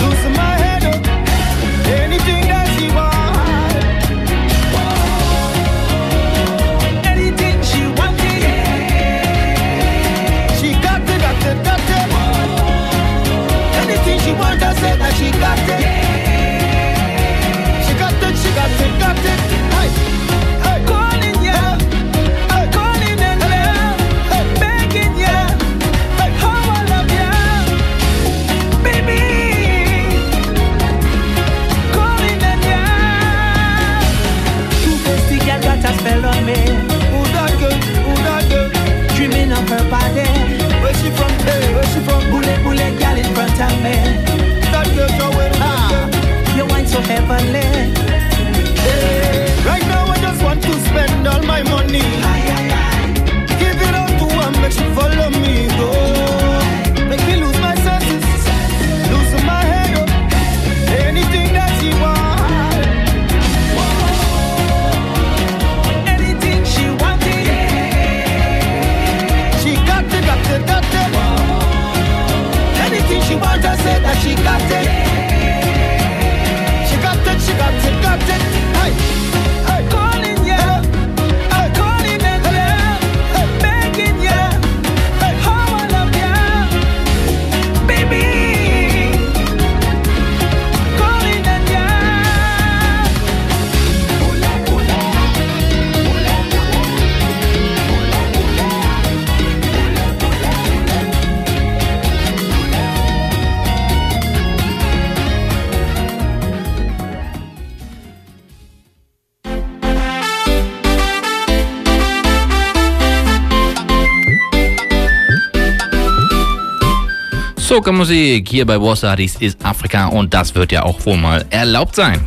lose my head. Anything that she want, anything she wanted, she got it, got it, got it. Anything she I that she got it. Yeah. God bless your way. Ah, you wine so heavenly. Soca-Musik hier bei Warsaw, dies ist Afrika und das wird ja auch wohl mal erlaubt sein.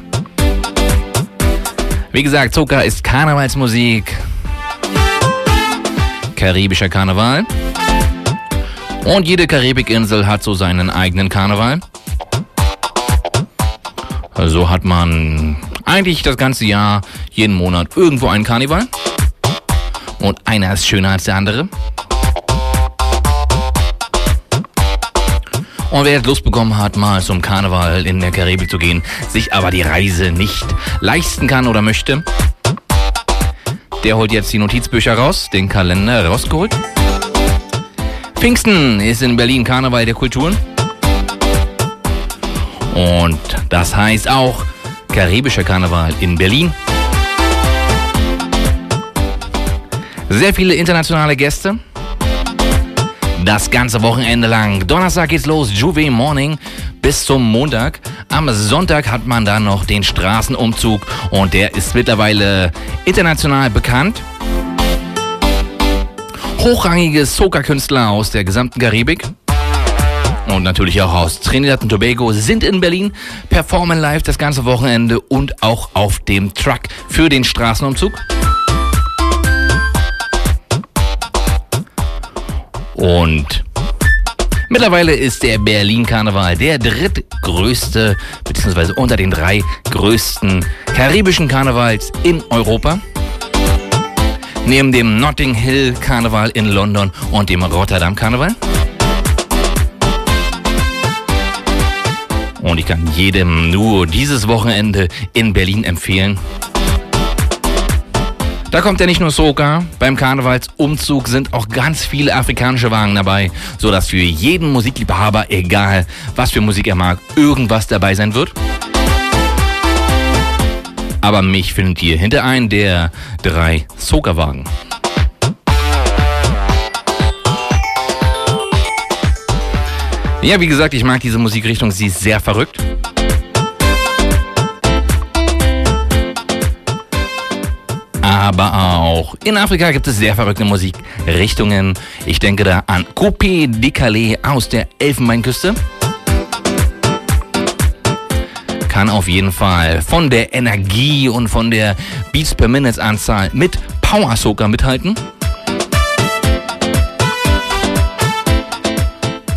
Wie gesagt, Soca ist Karnevalsmusik, karibischer Karneval. Und jede Karibikinsel hat so seinen eigenen Karneval. So hat man eigentlich das ganze Jahr, jeden Monat irgendwo einen Karneval. Und einer ist schöner als der andere. Und wer jetzt Lust bekommen hat, mal zum Karneval in der Karibik zu gehen, sich aber die Reise nicht leisten kann oder möchte, der holt jetzt die Notizbücher raus, den Kalender rausgeholt. Pfingsten ist in Berlin Karneval der Kulturen. Und das heißt auch karibischer Karneval in Berlin. Sehr viele internationale Gäste. Das ganze Wochenende lang. Donnerstag geht's los, Juve Morning bis zum Montag. Am Sonntag hat man dann noch den Straßenumzug und der ist mittlerweile international bekannt. Hochrangige Soca-Künstler aus der gesamten Karibik und natürlich auch aus Trinidad und Tobago sind in Berlin, performen live das ganze Wochenende und auch auf dem Truck für den Straßenumzug. Und mittlerweile ist der Berlin-Karneval der drittgrößte, beziehungsweise unter den drei größten karibischen Karnevals in Europa. Neben dem Notting Hill Karneval in London und dem Rotterdam Karneval. Und ich kann jedem nur dieses Wochenende in Berlin empfehlen. Da kommt ja nicht nur Soca, beim Karnevalsumzug sind auch ganz viele afrikanische Wagen dabei, sodass für jeden Musikliebhaber, egal was für Musik er mag, irgendwas dabei sein wird. Aber mich findet ihr hinter einen der drei Soca-Wagen. Ja, wie gesagt, ich mag diese Musikrichtung, sie ist sehr verrückt. Aber auch in Afrika gibt es sehr verrückte Musikrichtungen. Ich denke da an Coupé de aus der Elfenbeinküste. Kann auf jeden Fall von der Energie und von der Beats per Minute Anzahl mit Power Soca mithalten.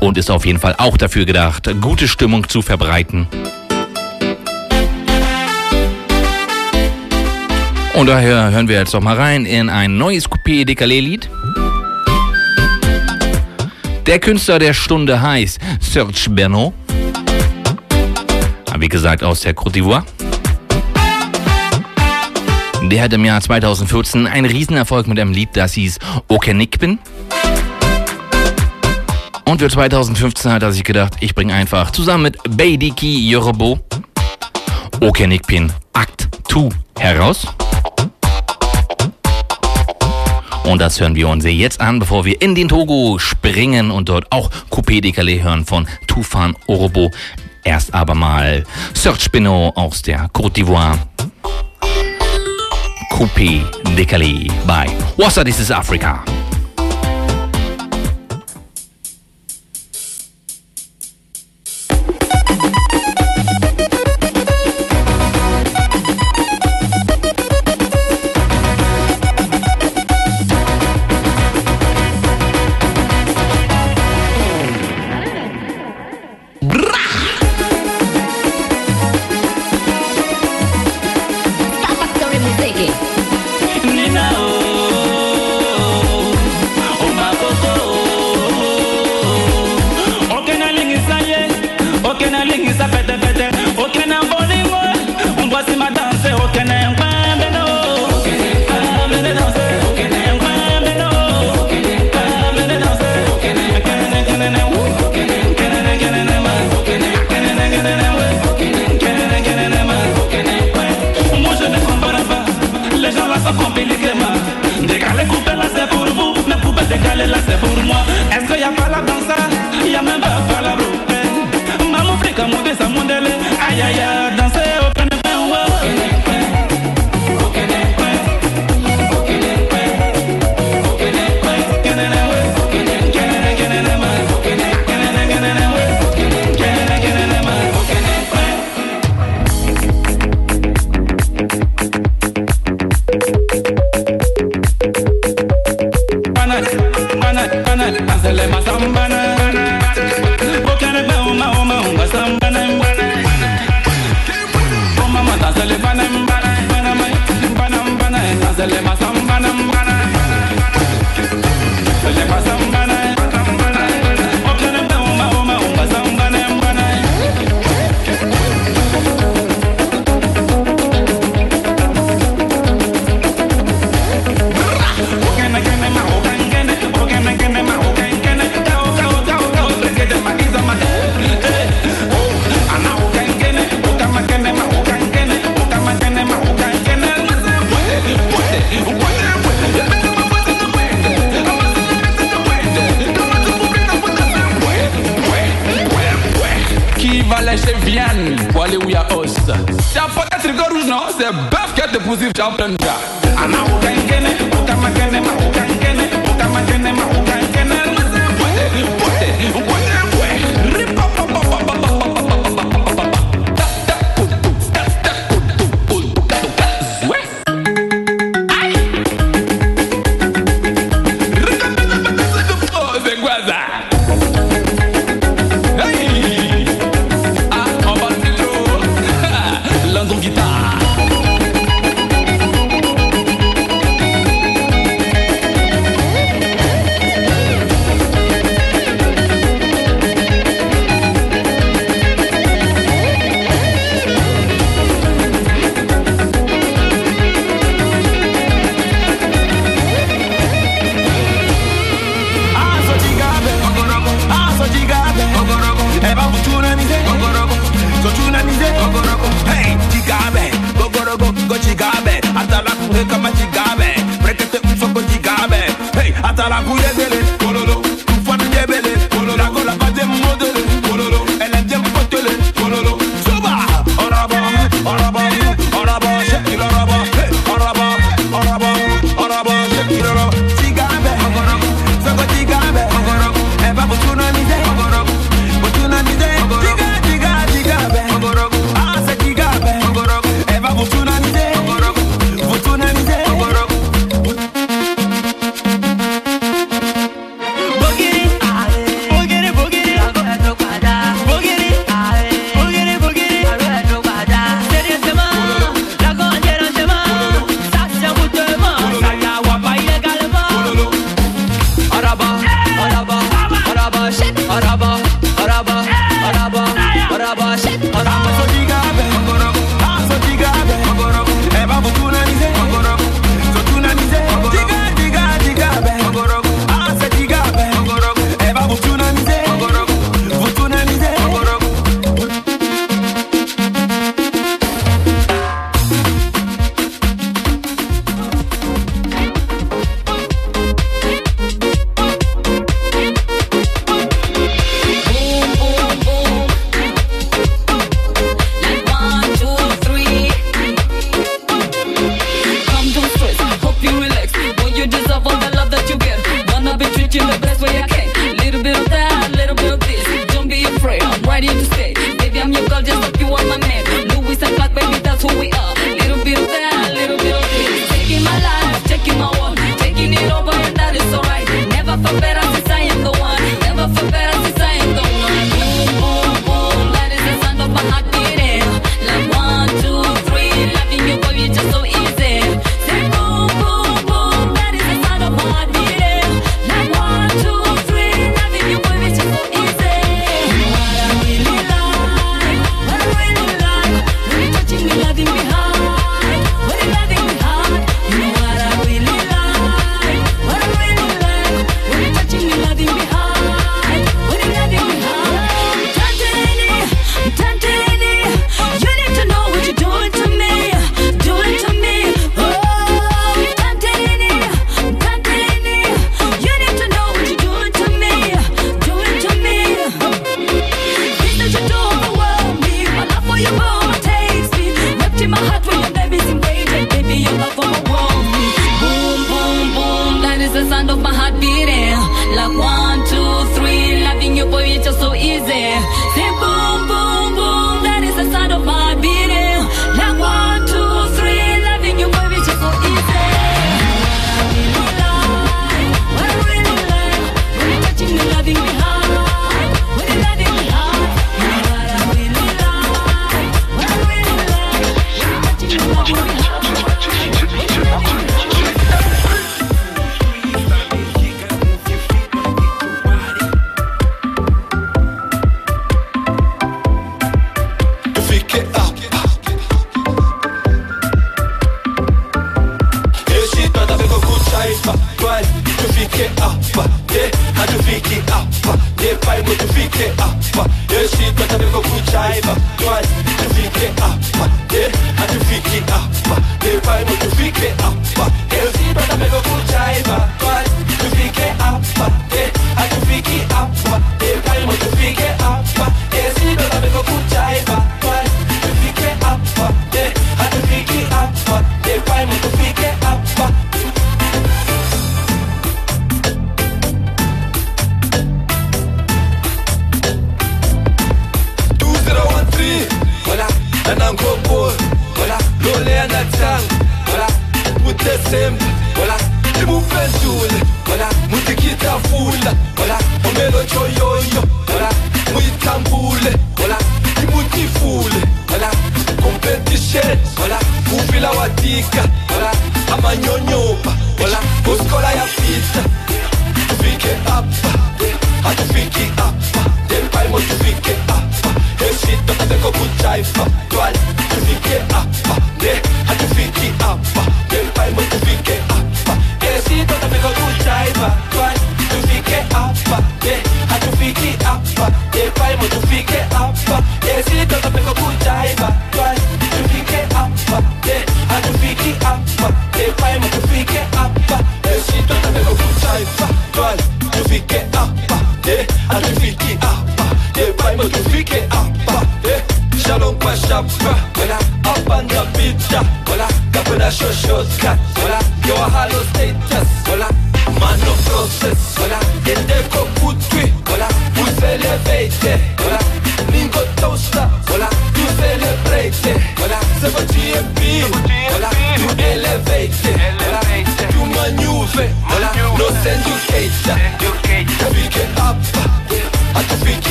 Und ist auf jeden Fall auch dafür gedacht, gute Stimmung zu verbreiten. Und daher hören wir jetzt doch mal rein in ein neues Coupé Décalé Lied. Der Künstler der Stunde heißt Serge Bernot. Wie gesagt, aus der Côte d'Ivoire. Der hat im Jahr 2014 einen Riesenerfolg mit einem Lied, das hieß Okenik bin. Und für 2015 hat er sich gedacht, ich bringe einfach zusammen mit Beidiki Yorobo Okenik bin Akt 2 heraus. Und das hören wir uns jetzt an, bevor wir in den Togo springen und dort auch Coupé de Calais hören von Tufan Orobo. Erst aber mal Serge Pinot aus der Côte d'Ivoire. Coupé de Calais bei Wassa This is Africa.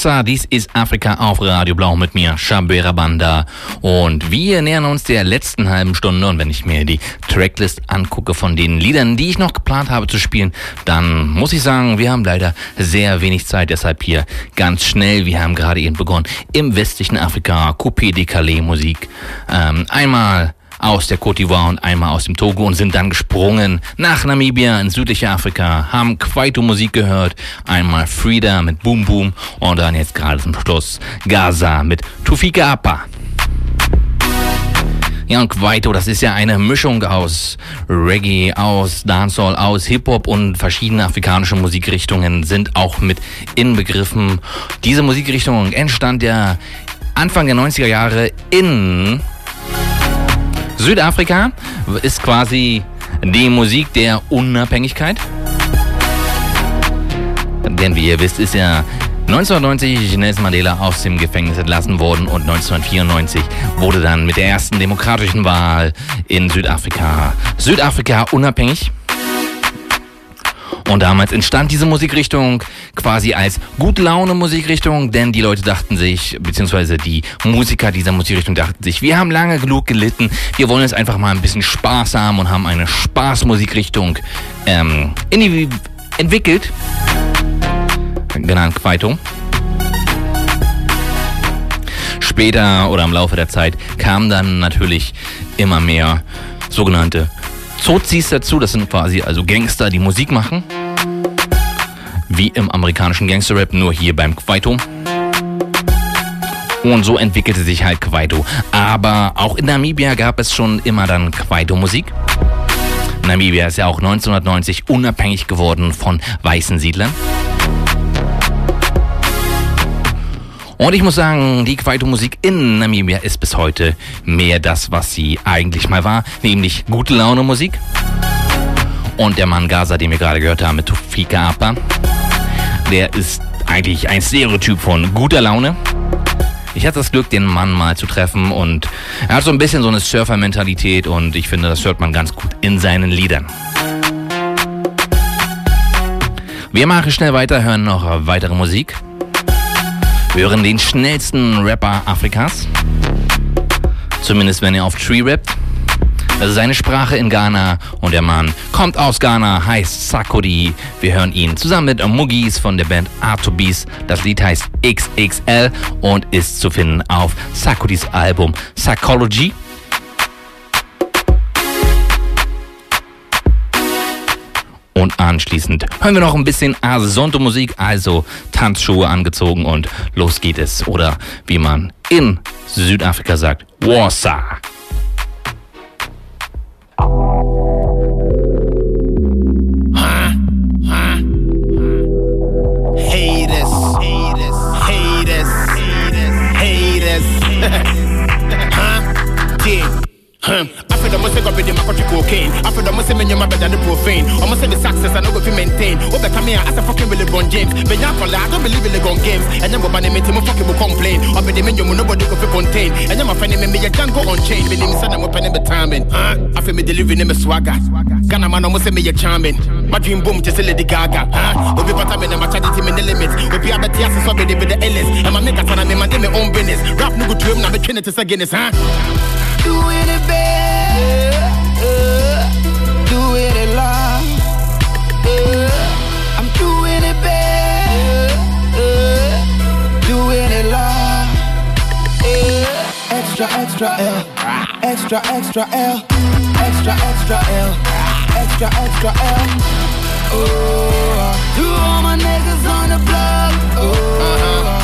Wassa, dies ist Afrika auf Radio Blau mit mir, Shabera Banda. Und wir nähern uns der letzten halben Stunde. Und wenn ich mir die Tracklist angucke von den Liedern, die ich noch geplant habe zu spielen, dann muss ich sagen, wir haben leider sehr wenig Zeit. Deshalb hier ganz schnell. Wir haben gerade eben begonnen im westlichen Afrika, Coupé de Calais Musik. Ähm, einmal aus der Côte d'Ivoire und einmal aus dem Togo und sind dann gesprungen nach Namibia in südliche Afrika, haben Kwaito Musik gehört, einmal Frida mit Boom Boom und dann jetzt gerade zum Schluss Gaza mit Tufika Apa. Ja, und Kwaito, das ist ja eine Mischung aus Reggae, aus Dancehall, aus Hip-Hop und verschiedene afrikanische Musikrichtungen sind auch mit inbegriffen. Diese Musikrichtung entstand ja Anfang der 90er Jahre in Südafrika ist quasi die Musik der Unabhängigkeit. Denn wie ihr wisst, ist ja 1990 Nelson Mandela aus dem Gefängnis entlassen worden und 1994 wurde dann mit der ersten demokratischen Wahl in Südafrika Südafrika unabhängig. Und damals entstand diese Musikrichtung quasi als gute Laune Musikrichtung, denn die Leute dachten sich, beziehungsweise die Musiker dieser Musikrichtung dachten sich, wir haben lange genug gelitten, wir wollen jetzt einfach mal ein bisschen Spaß haben und haben eine Spaßmusikrichtung ähm, in entwickelt, genannt Kwaito. Später oder im Laufe der Zeit kamen dann natürlich immer mehr sogenannte Zozis dazu, das sind quasi also Gangster, die Musik machen. Wie im amerikanischen Gangsterrap, nur hier beim Kwaito. Und so entwickelte sich halt Kwaito. Aber auch in Namibia gab es schon immer dann Kwaito-Musik. Namibia ist ja auch 1990 unabhängig geworden von weißen Siedlern. Und ich muss sagen, die Kwaito-Musik in Namibia ist bis heute mehr das, was sie eigentlich mal war, nämlich gute Laune Musik. Und der Mann Gaza, den wir gerade gehört haben mit Tufika Apa, der ist eigentlich ein Stereotyp von guter Laune. Ich hatte das Glück, den Mann mal zu treffen und er hat so ein bisschen so eine Surfer-Mentalität und ich finde, das hört man ganz gut in seinen Liedern. Wir machen schnell weiter, hören noch weitere Musik. Wir hören den schnellsten Rapper Afrikas. Zumindest wenn er auf Tree rappt. Ist seine Sprache in Ghana und der Mann kommt aus Ghana, heißt Sakodi. Wir hören ihn zusammen mit Muggis von der Band Artobis. Das Lied heißt XXL und ist zu finden auf Sakodis Album Psychology. Und anschließend hören wir noch ein bisschen Asonto-Musik, also Tanzschuhe angezogen und los geht es. Oder wie man in Südafrika sagt, Warsaw. Thank you. I After the music up with the macotry cocaine. I After the music, menu better than the profane. I Almost the success, I know go to maintain. Oh, Overcome here as a fucking Willie Brown James. But now, I don't believe in LeBron games. And then we're banning me to fucking will complain. Up in the menu, nobody go could contain. And then my friend, me, I can't go on chain. But then, son, I'm opening the timing. Uh, I feel me delivering me swagger. Ghana man, I'ma almost me, a charming. My dream boom, just a lady gaga. Obi Patamin, I'm a team in the limits. be Abati, I'm so they be the illest. And my nigga, I'm a man, my own business. Rap, no good to him, I'm a Trinity, it's Guinness, huh? Doing it bad, doing it loud. I'm doing it bad, doing it loud. Extra, extra L, extra, extra L, extra, extra L, extra, extra L. Oh, uh, to all my niggas on the block. Oh, uh, uh,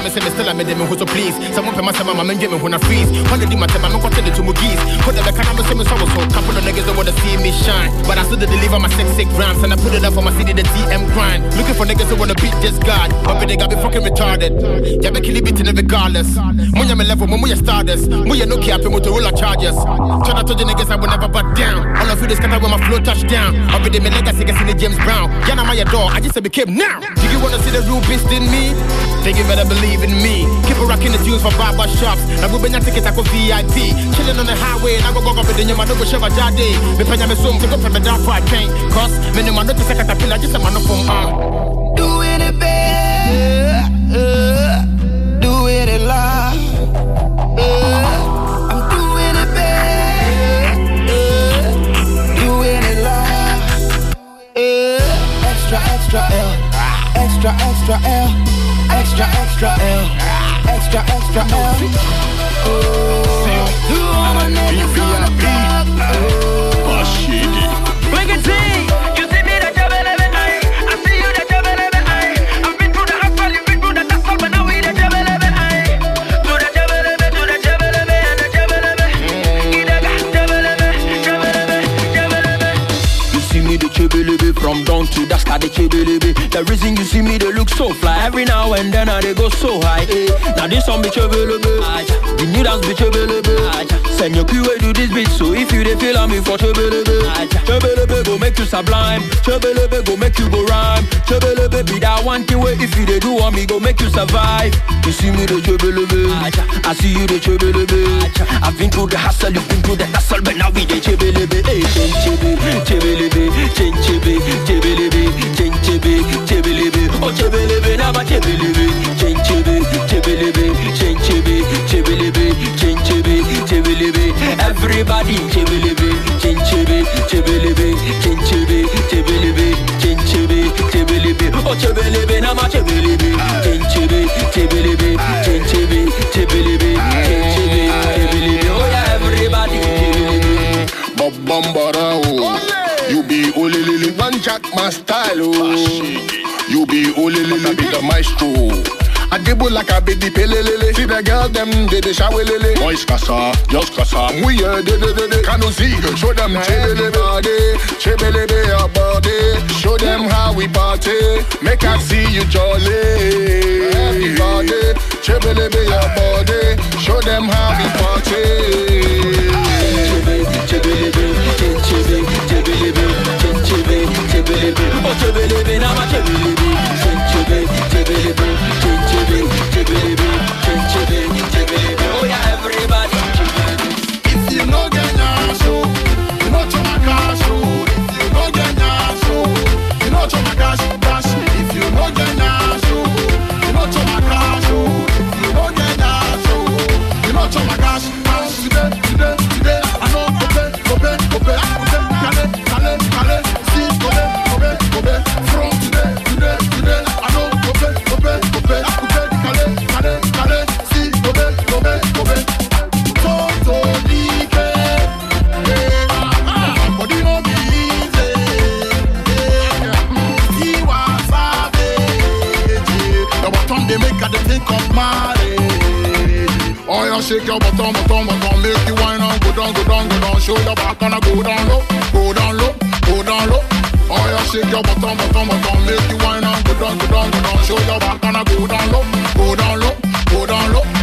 I'm promising me still I made them who so please. Someone pay my sama man get me when I freeze. One of them I tell my got to my geese. Put the back and I'm saying so so. Couple of niggas that wanna see me shine, but I still deliver my six six grams and I put it up for my city the TM grind. Looking for niggas that wanna beat this god, but they got me fucking retarded. Yeah, be killing beating regardless. Munya me level, munya stardust. Munya no cap Motorola chargers. Turn out to the niggas I will never back down. All of you this scatter when my flow touchdown. I'll be the me legacy gets in the James Brown. Yana my door, I just became now. Do you wanna see the real beast in me? Think you better believe in me. Keep a rocking the tunes for barber shops. I will bring a ticket I go VIP. Chilling on the highway, and I go go up with the nyama double sheva jade. Me panya me sum to go from the dark for I. Cause me no man not to second caterpillar, just a man no from uh. Doing it bad, doing it loud. I'm doing it bad, doing it loud. Extra, extra L, extra, extra L, extra, extra L, extra, extra L. Oh, to all my niggas on the block. Bring it in. From down to the sky the chibbilibi. The reason you see me they look so fly every now and then I they go so high. Eh. Now this one be chibbilibi, the new dance be chibbilibi. Send your crew do this beat so if you they feel on me for chibbilibi, chibbilibi go make you sublime, chibbilibi go make you go rhyme, chibbilibi be that one thing where if you they do on me go make you survive. You see me the chibbilibi, I see you the chibbilibi. I've been through the hustle, you've been through the hustle, but now we the chibbilibi, hey, chibi, chibbilibi, chin Kebelebi, kenkebi, kebelebi O kebelebi ne bak kebelebi Kenkebi, kebelebi, kenkebi, kebelebi Kenkebi, kebelebi Everybody kebelebi Kenkebi, kebelebi, kenkebi, kebelebi Kenkebi, kebelebi O kebelebi ne bak kebelebi Kenkebi, kebelebi, kenkebi, kebelebi Kenkebi, kebelebi Oh yeah everybody kebelebi Babam bara You be Oli Lily, one jack my style, oh. You be Oli Lily, be the maestro. I dibble like a baby pelelele. See the girl them they they shower lele. Boys kasa, just kasa. We uh, de de de de. Can you see? Show them chebele body, chebele be your body. Show them how we party. Make I see you jolly. Everybody, chebele be your body. Show them how we party. Ama Oh yeah everybody If you show You cash If you show You cash cash If you show You cash cash they make her think of marriage. Oh, you shake your bottom, bottom, bottom, make the wine and go down, go down, go down, show your back and I go down low, go down low, go down low. Oh, you shake your bottom, bottom, bottom, make the wine and go down, go down, go down, show your back and I go down low, go down low, go down low.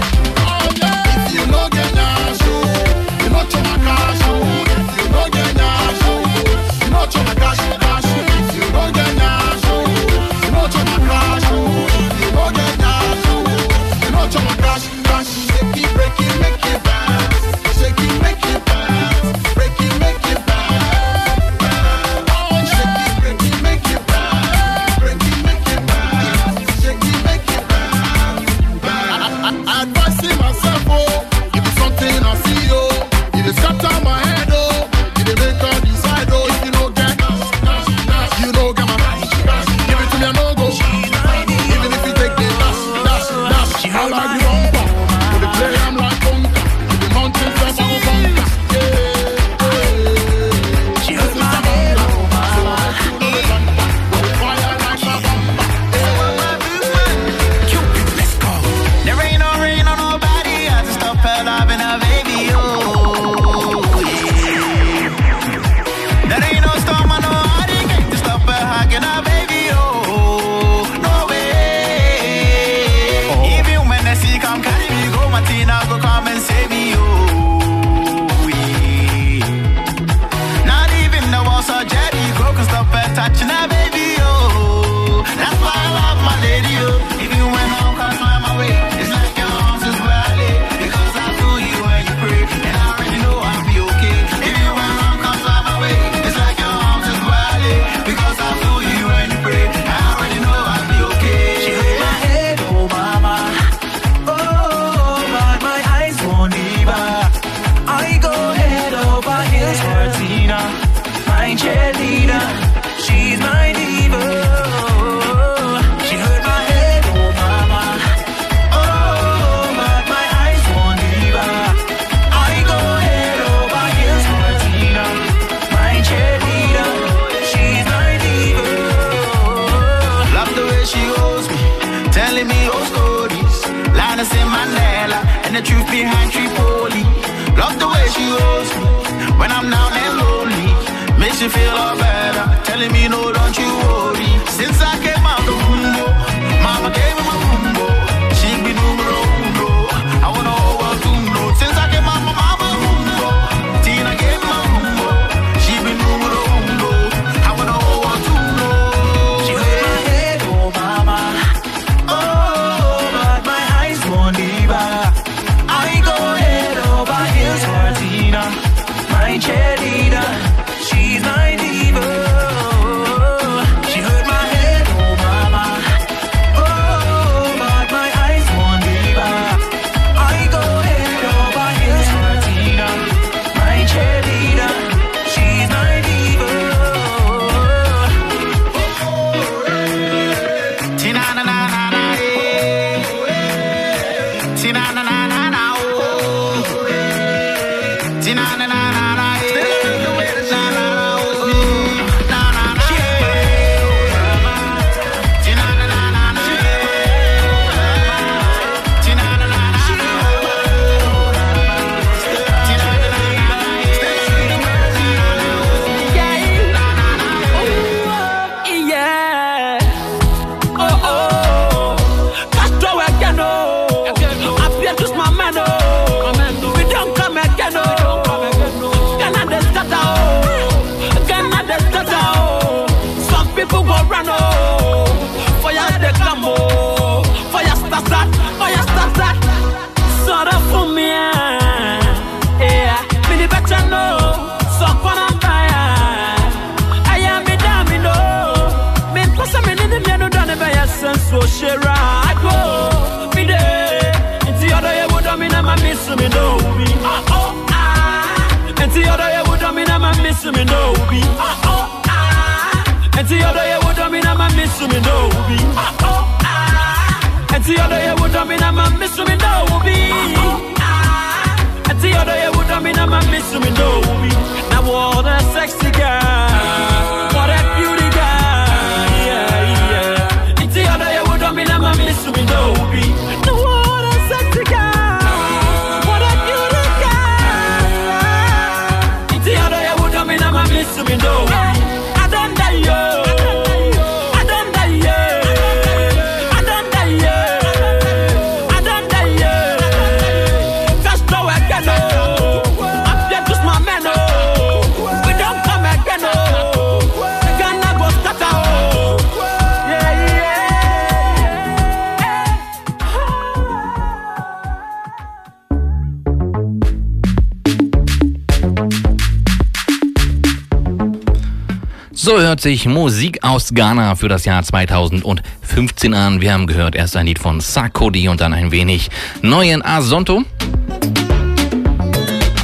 Hört sich Musik aus Ghana für das Jahr 2015 an. Wir haben gehört erst ein Lied von Sarkodie und dann ein wenig neuen Asonto.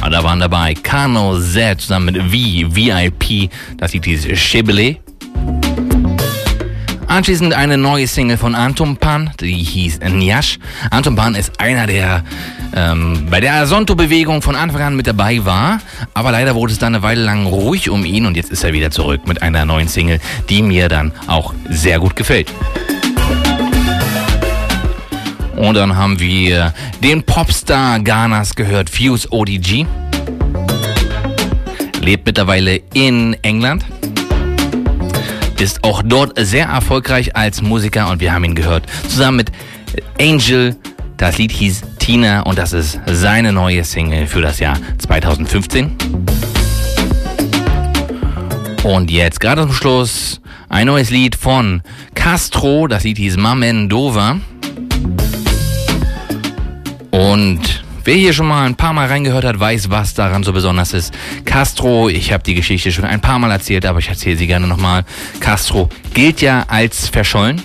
Ah, Da waren dabei Kano Z zusammen mit V, VIP, das Lied hieß Shibele. Anschließend eine neue Single von Anton Pan, die hieß Nyash. Anton Pan ist einer, der ähm, bei der Asonto-Bewegung von Anfang an mit dabei war, aber leider wurde es dann eine Weile lang ruhig um ihn und jetzt ist er wieder zurück mit einer neuen Single, die mir dann auch sehr gut gefällt. Und dann haben wir den Popstar Ghanas gehört, Fuse ODG. Lebt mittlerweile in England ist auch dort sehr erfolgreich als Musiker und wir haben ihn gehört. Zusammen mit Angel, das Lied hieß Tina und das ist seine neue Single für das Jahr 2015. Und jetzt gerade zum Schluss ein neues Lied von Castro, das Lied hieß Mamendova. Und Wer hier schon mal ein paar Mal reingehört hat, weiß, was daran so besonders ist. Castro, ich habe die Geschichte schon ein paar Mal erzählt, aber ich erzähle sie gerne nochmal. Castro gilt ja als verschollen.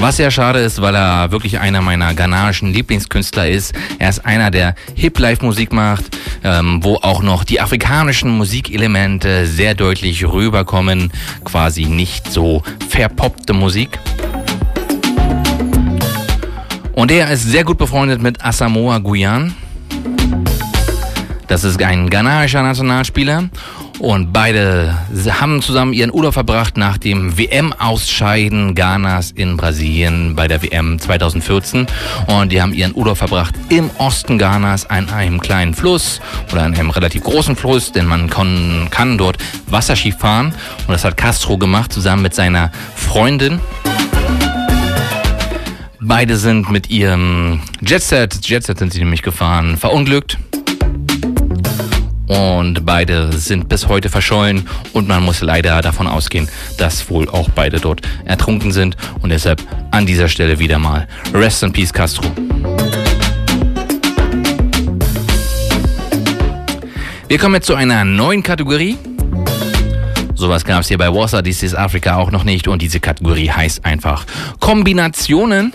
Was sehr schade ist, weil er wirklich einer meiner ghanaischen Lieblingskünstler ist. Er ist einer, der Hip-Life-Musik macht, ähm, wo auch noch die afrikanischen Musikelemente sehr deutlich rüberkommen. Quasi nicht so verpoppte Musik. Und er ist sehr gut befreundet mit Asamoah Gyan. Das ist ein ghanaischer Nationalspieler. Und beide haben zusammen ihren Urlaub verbracht nach dem WM-Ausscheiden Ghanas in Brasilien bei der WM 2014. Und die haben ihren Urlaub verbracht im Osten Ghanas an einem kleinen Fluss oder an einem relativ großen Fluss, denn man kann, kann dort Wasserski fahren. Und das hat Castro gemacht zusammen mit seiner Freundin. Beide sind mit ihrem Jetset, Jetset sind sie nämlich gefahren, verunglückt. Und beide sind bis heute verschollen und man muss leider davon ausgehen, dass wohl auch beide dort ertrunken sind. Und deshalb an dieser Stelle wieder mal Rest in Peace Castro. Wir kommen jetzt zu einer neuen Kategorie. Sowas gab es hier bei Warsaw, This is Africa auch noch nicht. Und diese Kategorie heißt einfach Kombinationen.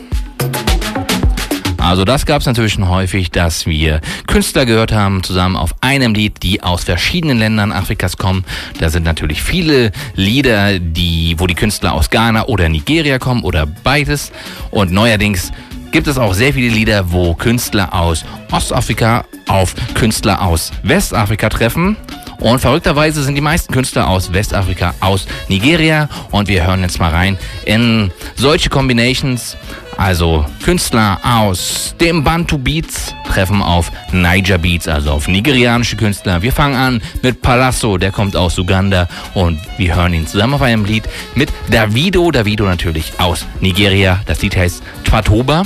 Also das gab es natürlich schon häufig, dass wir Künstler gehört haben, zusammen auf einem Lied, die aus verschiedenen Ländern Afrikas kommen. Da sind natürlich viele Lieder, die, wo die Künstler aus Ghana oder Nigeria kommen oder beides. Und neuerdings gibt es auch sehr viele Lieder, wo Künstler aus Ostafrika auf Künstler aus Westafrika treffen. Und verrückterweise sind die meisten Künstler aus Westafrika aus Nigeria. Und wir hören jetzt mal rein in solche Combinations. Also Künstler aus dem Bantu Beats treffen auf Niger Beats, also auf nigerianische Künstler. Wir fangen an mit Palasso, der kommt aus Uganda und wir hören ihn zusammen auf einem Lied mit Davido, Davido natürlich aus Nigeria. Das Lied heißt Twatoba.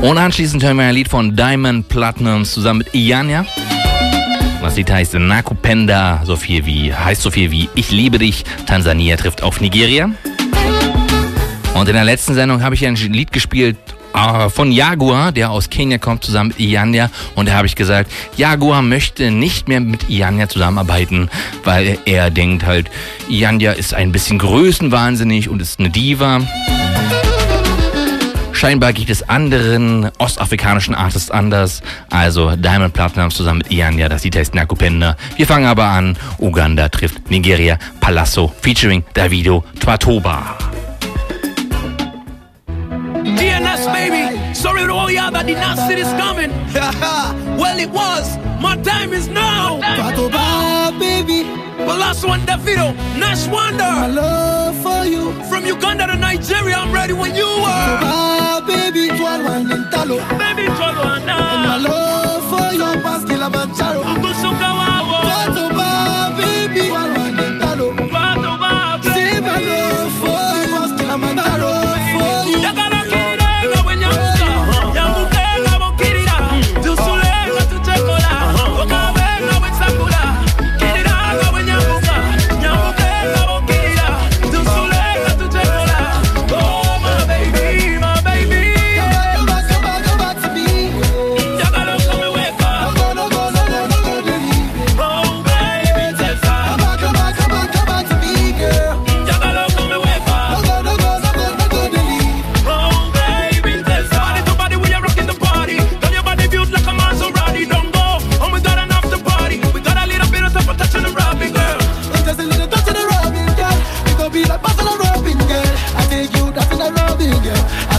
Und anschließend hören wir ein Lied von Diamond Platinums zusammen mit Ianya. Das Lied heißt Nakupenda, so viel wie, heißt so viel wie Ich liebe dich. Tansania trifft auf Nigeria. Und in der letzten Sendung habe ich ein Lied gespielt äh, von Jaguar, der aus Kenia kommt, zusammen mit Ianya. Und da habe ich gesagt, Jaguar möchte nicht mehr mit Ianya zusammenarbeiten, weil er denkt halt, Ianya ist ein bisschen größenwahnsinnig und ist eine Diva. Scheinbar geht es anderen ostafrikanischen Artists anders. Also Diamond Platinum zusammen mit Ianya, das Lied heißt Nakupenda. Wir fangen aber an. Uganda trifft Nigeria, Palasso featuring Davido Twatoba. Sorry to all y'all that not see this coming. well, it was. My time is now. Patoba, baby. But last one, Davido. Nash Wonder. My love for you. From Uganda to Nigeria, I'm ready when you are. Patoba, baby. Twelve and Lintalo. Baby, Cholo, My love for you. Pass Kilimanjaro. Patoba,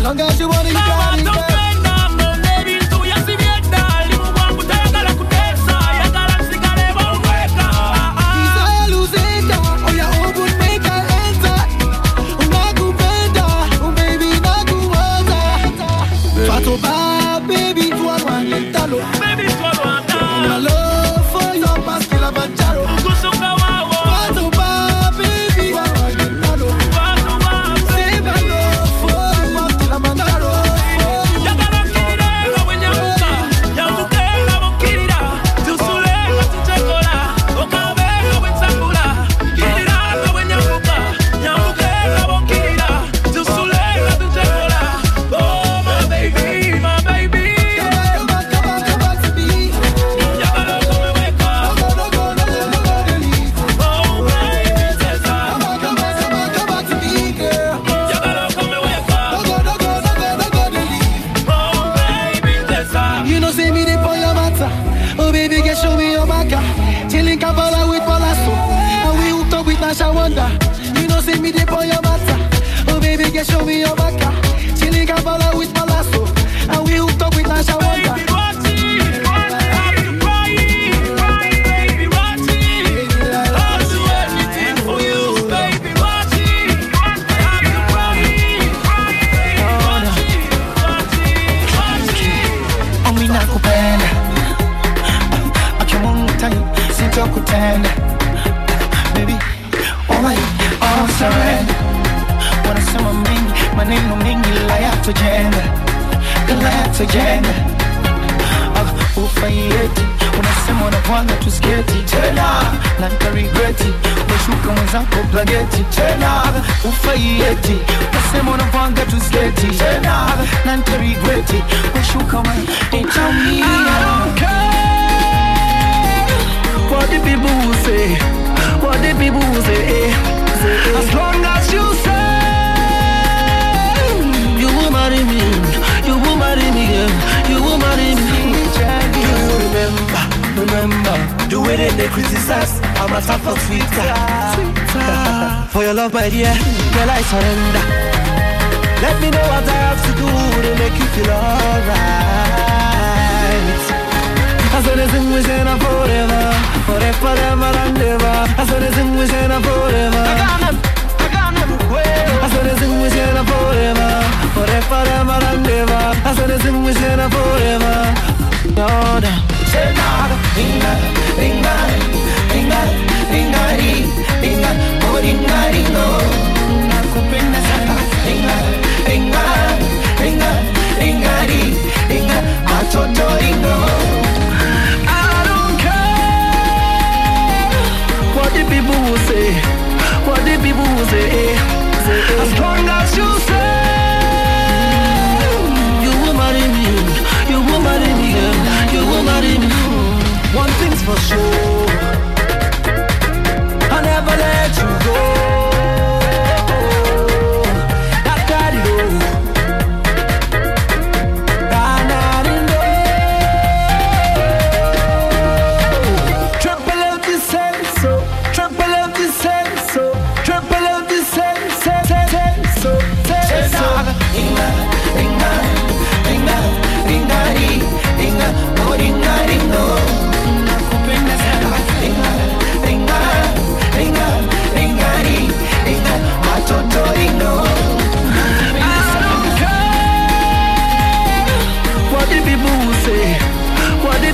放开是我的。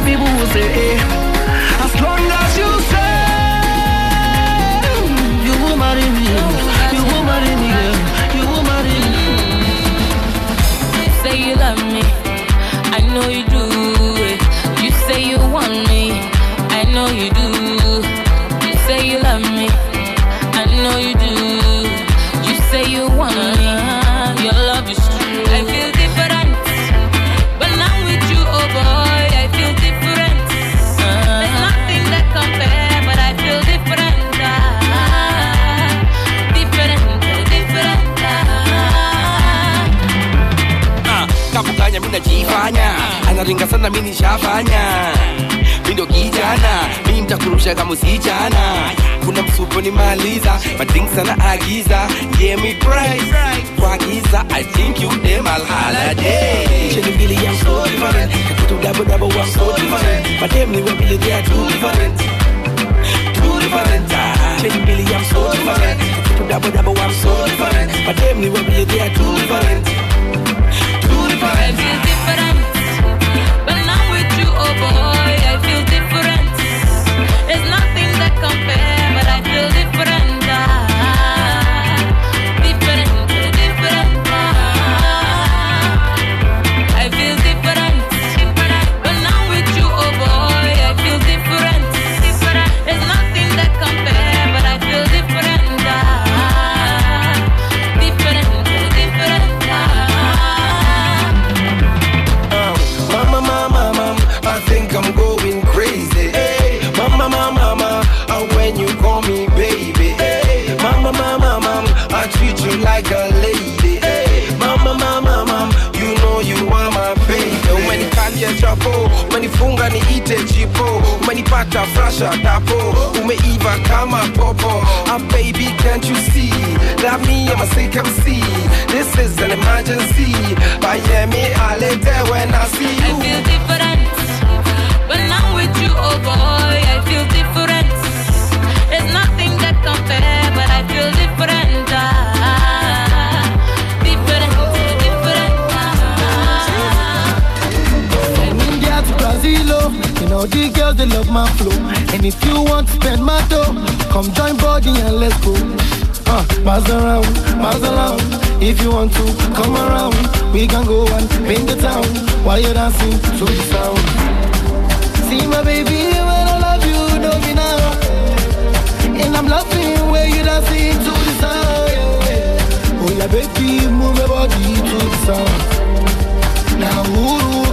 People will say. eh. Karinga sana mimi nishafanya. Mindo kijana mi mtakurushaga musichana kuna msupo nimaliza mading sana agiza. Yemi price. Kwa giza i think you dem al holiday sheni different kakitu double double wa mso different madem ni wabili they are two different. Two different ah. sheni mbili ya mso different kakitu double double wa different. Umenifunga niite chipo, umenipata frasha tapo, umeiva kama popo. Ah, baby, can't you see? Love me, I'm a sick MC. This is an emergency. Miami, I let there when I see you. I feel different. When I'm with you, oh boy, I feel different. Oh, you know the girls they love my flow. And if you want to spend my dough, come join body and let's go. Uh, pass around, pass around. If you want to come around, we can go and paint the town while you're dancing to the sound. See my baby, when I love you, know me now. And I'm loving where you dancing to the sound. Oh yeah, baby, move your body to the sound. Now, Uru,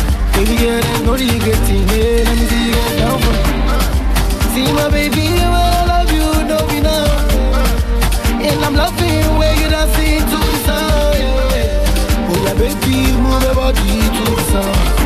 Baby, girl, there's no regretting. Hey, let me see you get down. See my baby, when I love you, know me now. And I'm loving where you dancing to the. Oh yeah, baby, move your body to the sound.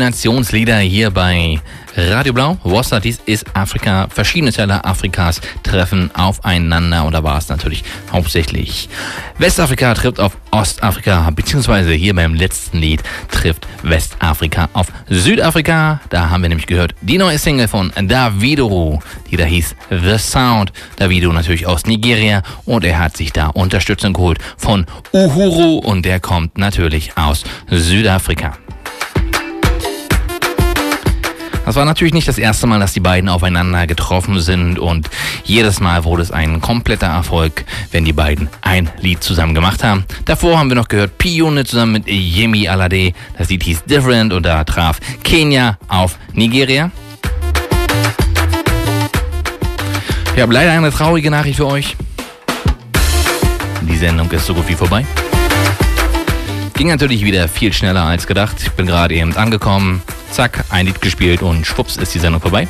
Kombinationslieder hier bei Radio Blau. Wasser, dies ist Afrika. Verschiedene Teile Afrikas treffen aufeinander und da war es natürlich hauptsächlich Westafrika trifft auf Ostafrika, beziehungsweise hier beim letzten Lied trifft Westafrika auf Südafrika. Da haben wir nämlich gehört die neue Single von Davido, die da hieß The Sound. Davido natürlich aus Nigeria und er hat sich da Unterstützung geholt von Uhuru und der kommt natürlich aus Südafrika. Das war natürlich nicht das erste Mal, dass die beiden aufeinander getroffen sind und jedes Mal wurde es ein kompletter Erfolg, wenn die beiden ein Lied zusammen gemacht haben. Davor haben wir noch gehört P-Unit zusammen mit Yemi Alade. Das Lied hieß Different und da traf Kenia auf Nigeria. Ich habe leider eine traurige Nachricht für euch. Die Sendung ist so gut wie vorbei. Ging natürlich wieder viel schneller als gedacht. Ich bin gerade eben angekommen, zack, ein Lied gespielt und schwupps ist die Sendung vorbei.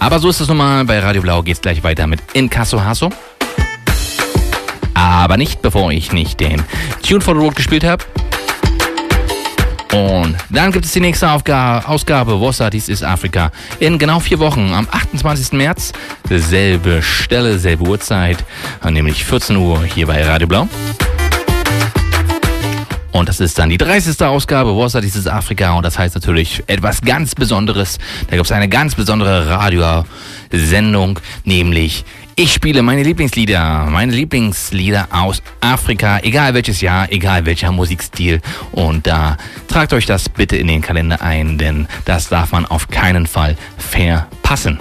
Aber so ist es nun mal. Bei Radio Blau geht's gleich weiter mit Inkasso Hasso. Aber nicht, bevor ich nicht den Tune for the Road gespielt habe. Und dann gibt es die nächste Aufga Ausgabe, Wossa, dies ist Afrika. In genau vier Wochen, am 28. März, selbe Stelle, selbe Uhrzeit, nämlich 14 Uhr hier bei Radio Blau. Und das ist dann die 30. Ausgabe, dies ist Afrika. Und das heißt natürlich etwas ganz Besonderes. Da gibt es eine ganz besondere Radiosendung, nämlich ich spiele meine Lieblingslieder, meine Lieblingslieder aus Afrika, egal welches Jahr, egal welcher Musikstil. Und da tragt euch das bitte in den Kalender ein, denn das darf man auf keinen Fall verpassen.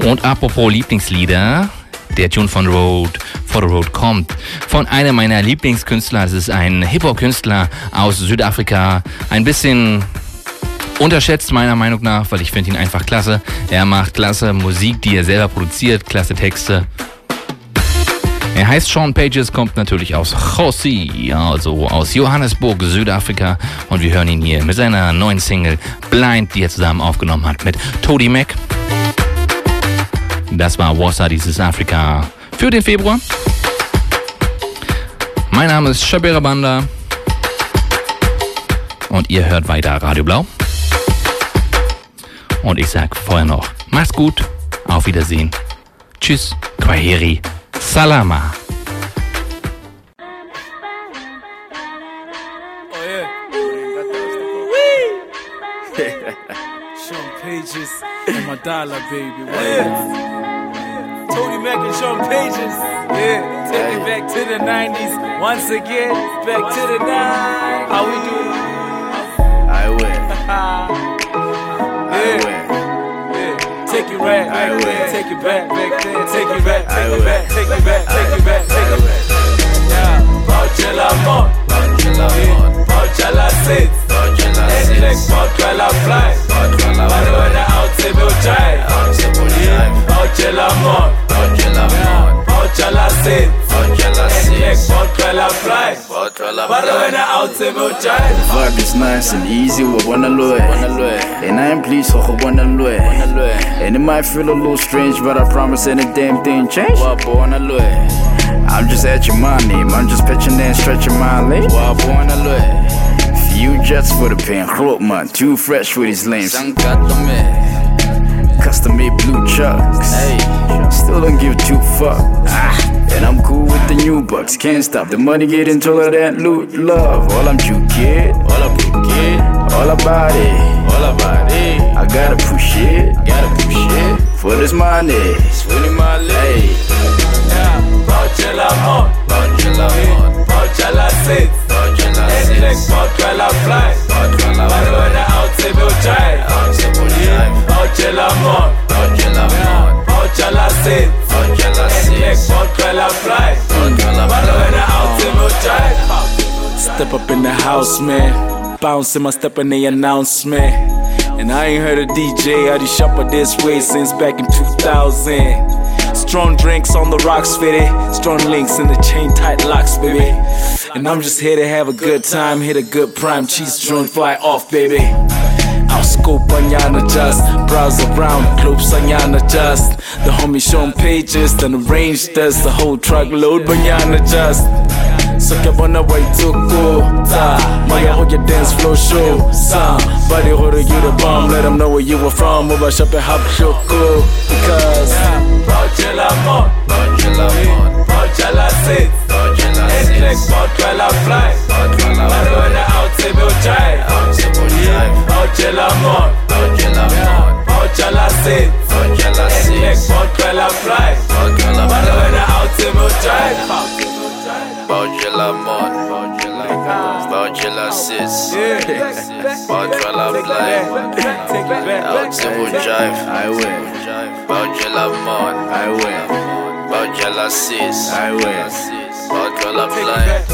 Und apropos Lieblingslieder, der Tune von Road for the Road kommt von einem meiner Lieblingskünstler. Das ist ein Hip-Hop-Künstler aus Südafrika. Ein bisschen unterschätzt meiner Meinung nach, weil ich finde ihn einfach klasse. Er macht klasse Musik, die er selber produziert, klasse Texte. Er heißt Sean Pages, kommt natürlich aus Chossi, also aus Johannesburg, Südafrika. Und wir hören ihn hier mit seiner neuen Single Blind, die er zusammen aufgenommen hat mit Tody Mac. Das war Wassa, dieses Afrika für den Februar. Mein Name ist Shabira Banda. Und ihr hört weiter Radio Blau. Und ich sag vorher noch, mach's gut, auf Wiedersehen. Tschüss, Kwaheri, Salama. Sean Pages and my dollar, baby. Yeah. Tony Mac and Sean Pages. Yeah. Take it back to the 90s. Once again, back to the 90s. How we do? I win. yeah. Yeah. Take it back, back there. Take it back, back there. Take it back, take it back, take it back, take it back, take it back. Yeah. Bauchela Mon. Bauchela Mon. Bauchela Sitz. Bauchela Sitz. Endlich Bauchela Fly. Bauchela Fly. Bauchela Out Table Drive. Out Table Drive. Bauchela Mon. Bauchela Mon. Bauchela Sitz. Bauchela Sitz. Endlich Bauchela Fly. Out Table Drive. Vibe is nice and easy, we wanna look. And I am pleased, I wanna look. And it might feel a little strange, but I promise any damn thing change. I'm just at your money, I'm just pitching and stretching my leg. Few jets for the pen, man, too fresh with his lanes. Custom made blue chucks. Hey, Still don't give two fucks. Ah. And I'm cool with the new bucks. Can't stop the money getting taller than loot love. All I'm true kid. All I'm true kid. All about it. All about it. I gotta push it. I Gotta push it. For this money. Swinging my leg. Bauchela Mon. Bauchela Mon. Bauchela Sitz. Bauchela Sitz. Endlich Bauchela Fly. Bauchela Fly. Bauchela Out Table Drive. Out Table Drive. Bauchela Mon. Bauchela Mon. Bauchela Sitz. Bauchela Sitz. Endlich Bauchela Fly. Out Table Drive. Step up in the house, man. Bouncing my step in the announcement. And I ain't heard a DJ at the shopper this way since back in 2000. Strong drinks on the rocks, fitted. Strong links in the chain tight locks, baby. And I'm just here to have a good time, hit a good prime. Cheese joint fly off, baby. Scope anyana just, browse around, clubs on yana just. The homie shown pages, then arrange this, the whole truckload yana just. So keep on Sokebona waituku ta Maya hold your dance floor show Sam Body hold you the bomb Let them know where you were from Uba shoppe hop and Because Bojela mon Because. mon Bojela sit Bojela sit Eklek bojela fly fly Oche, oche la mort, oche la mort, oche la sit, oche la sit, oche la fly, oche la mort, oche la oche Oche la mort, oche la sit, oche la fly, oche la oche la mort, oche la sit, oche la fly.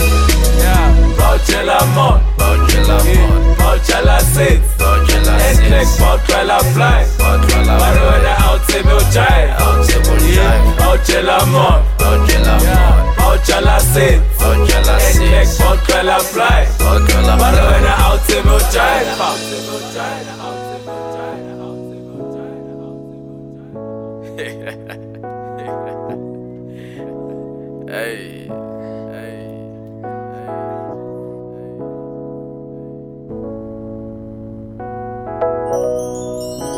Yeah. Bouchela mon, Bouchela mon, Bouchela sit, Bouchela sit. Fly, Bouchela fly. Baroda out table jai, out table jai. Bouchela mon, Bouchela mon, Bouchela sit, fly, Bouchela fly. Baroda out table jai. Hey. Música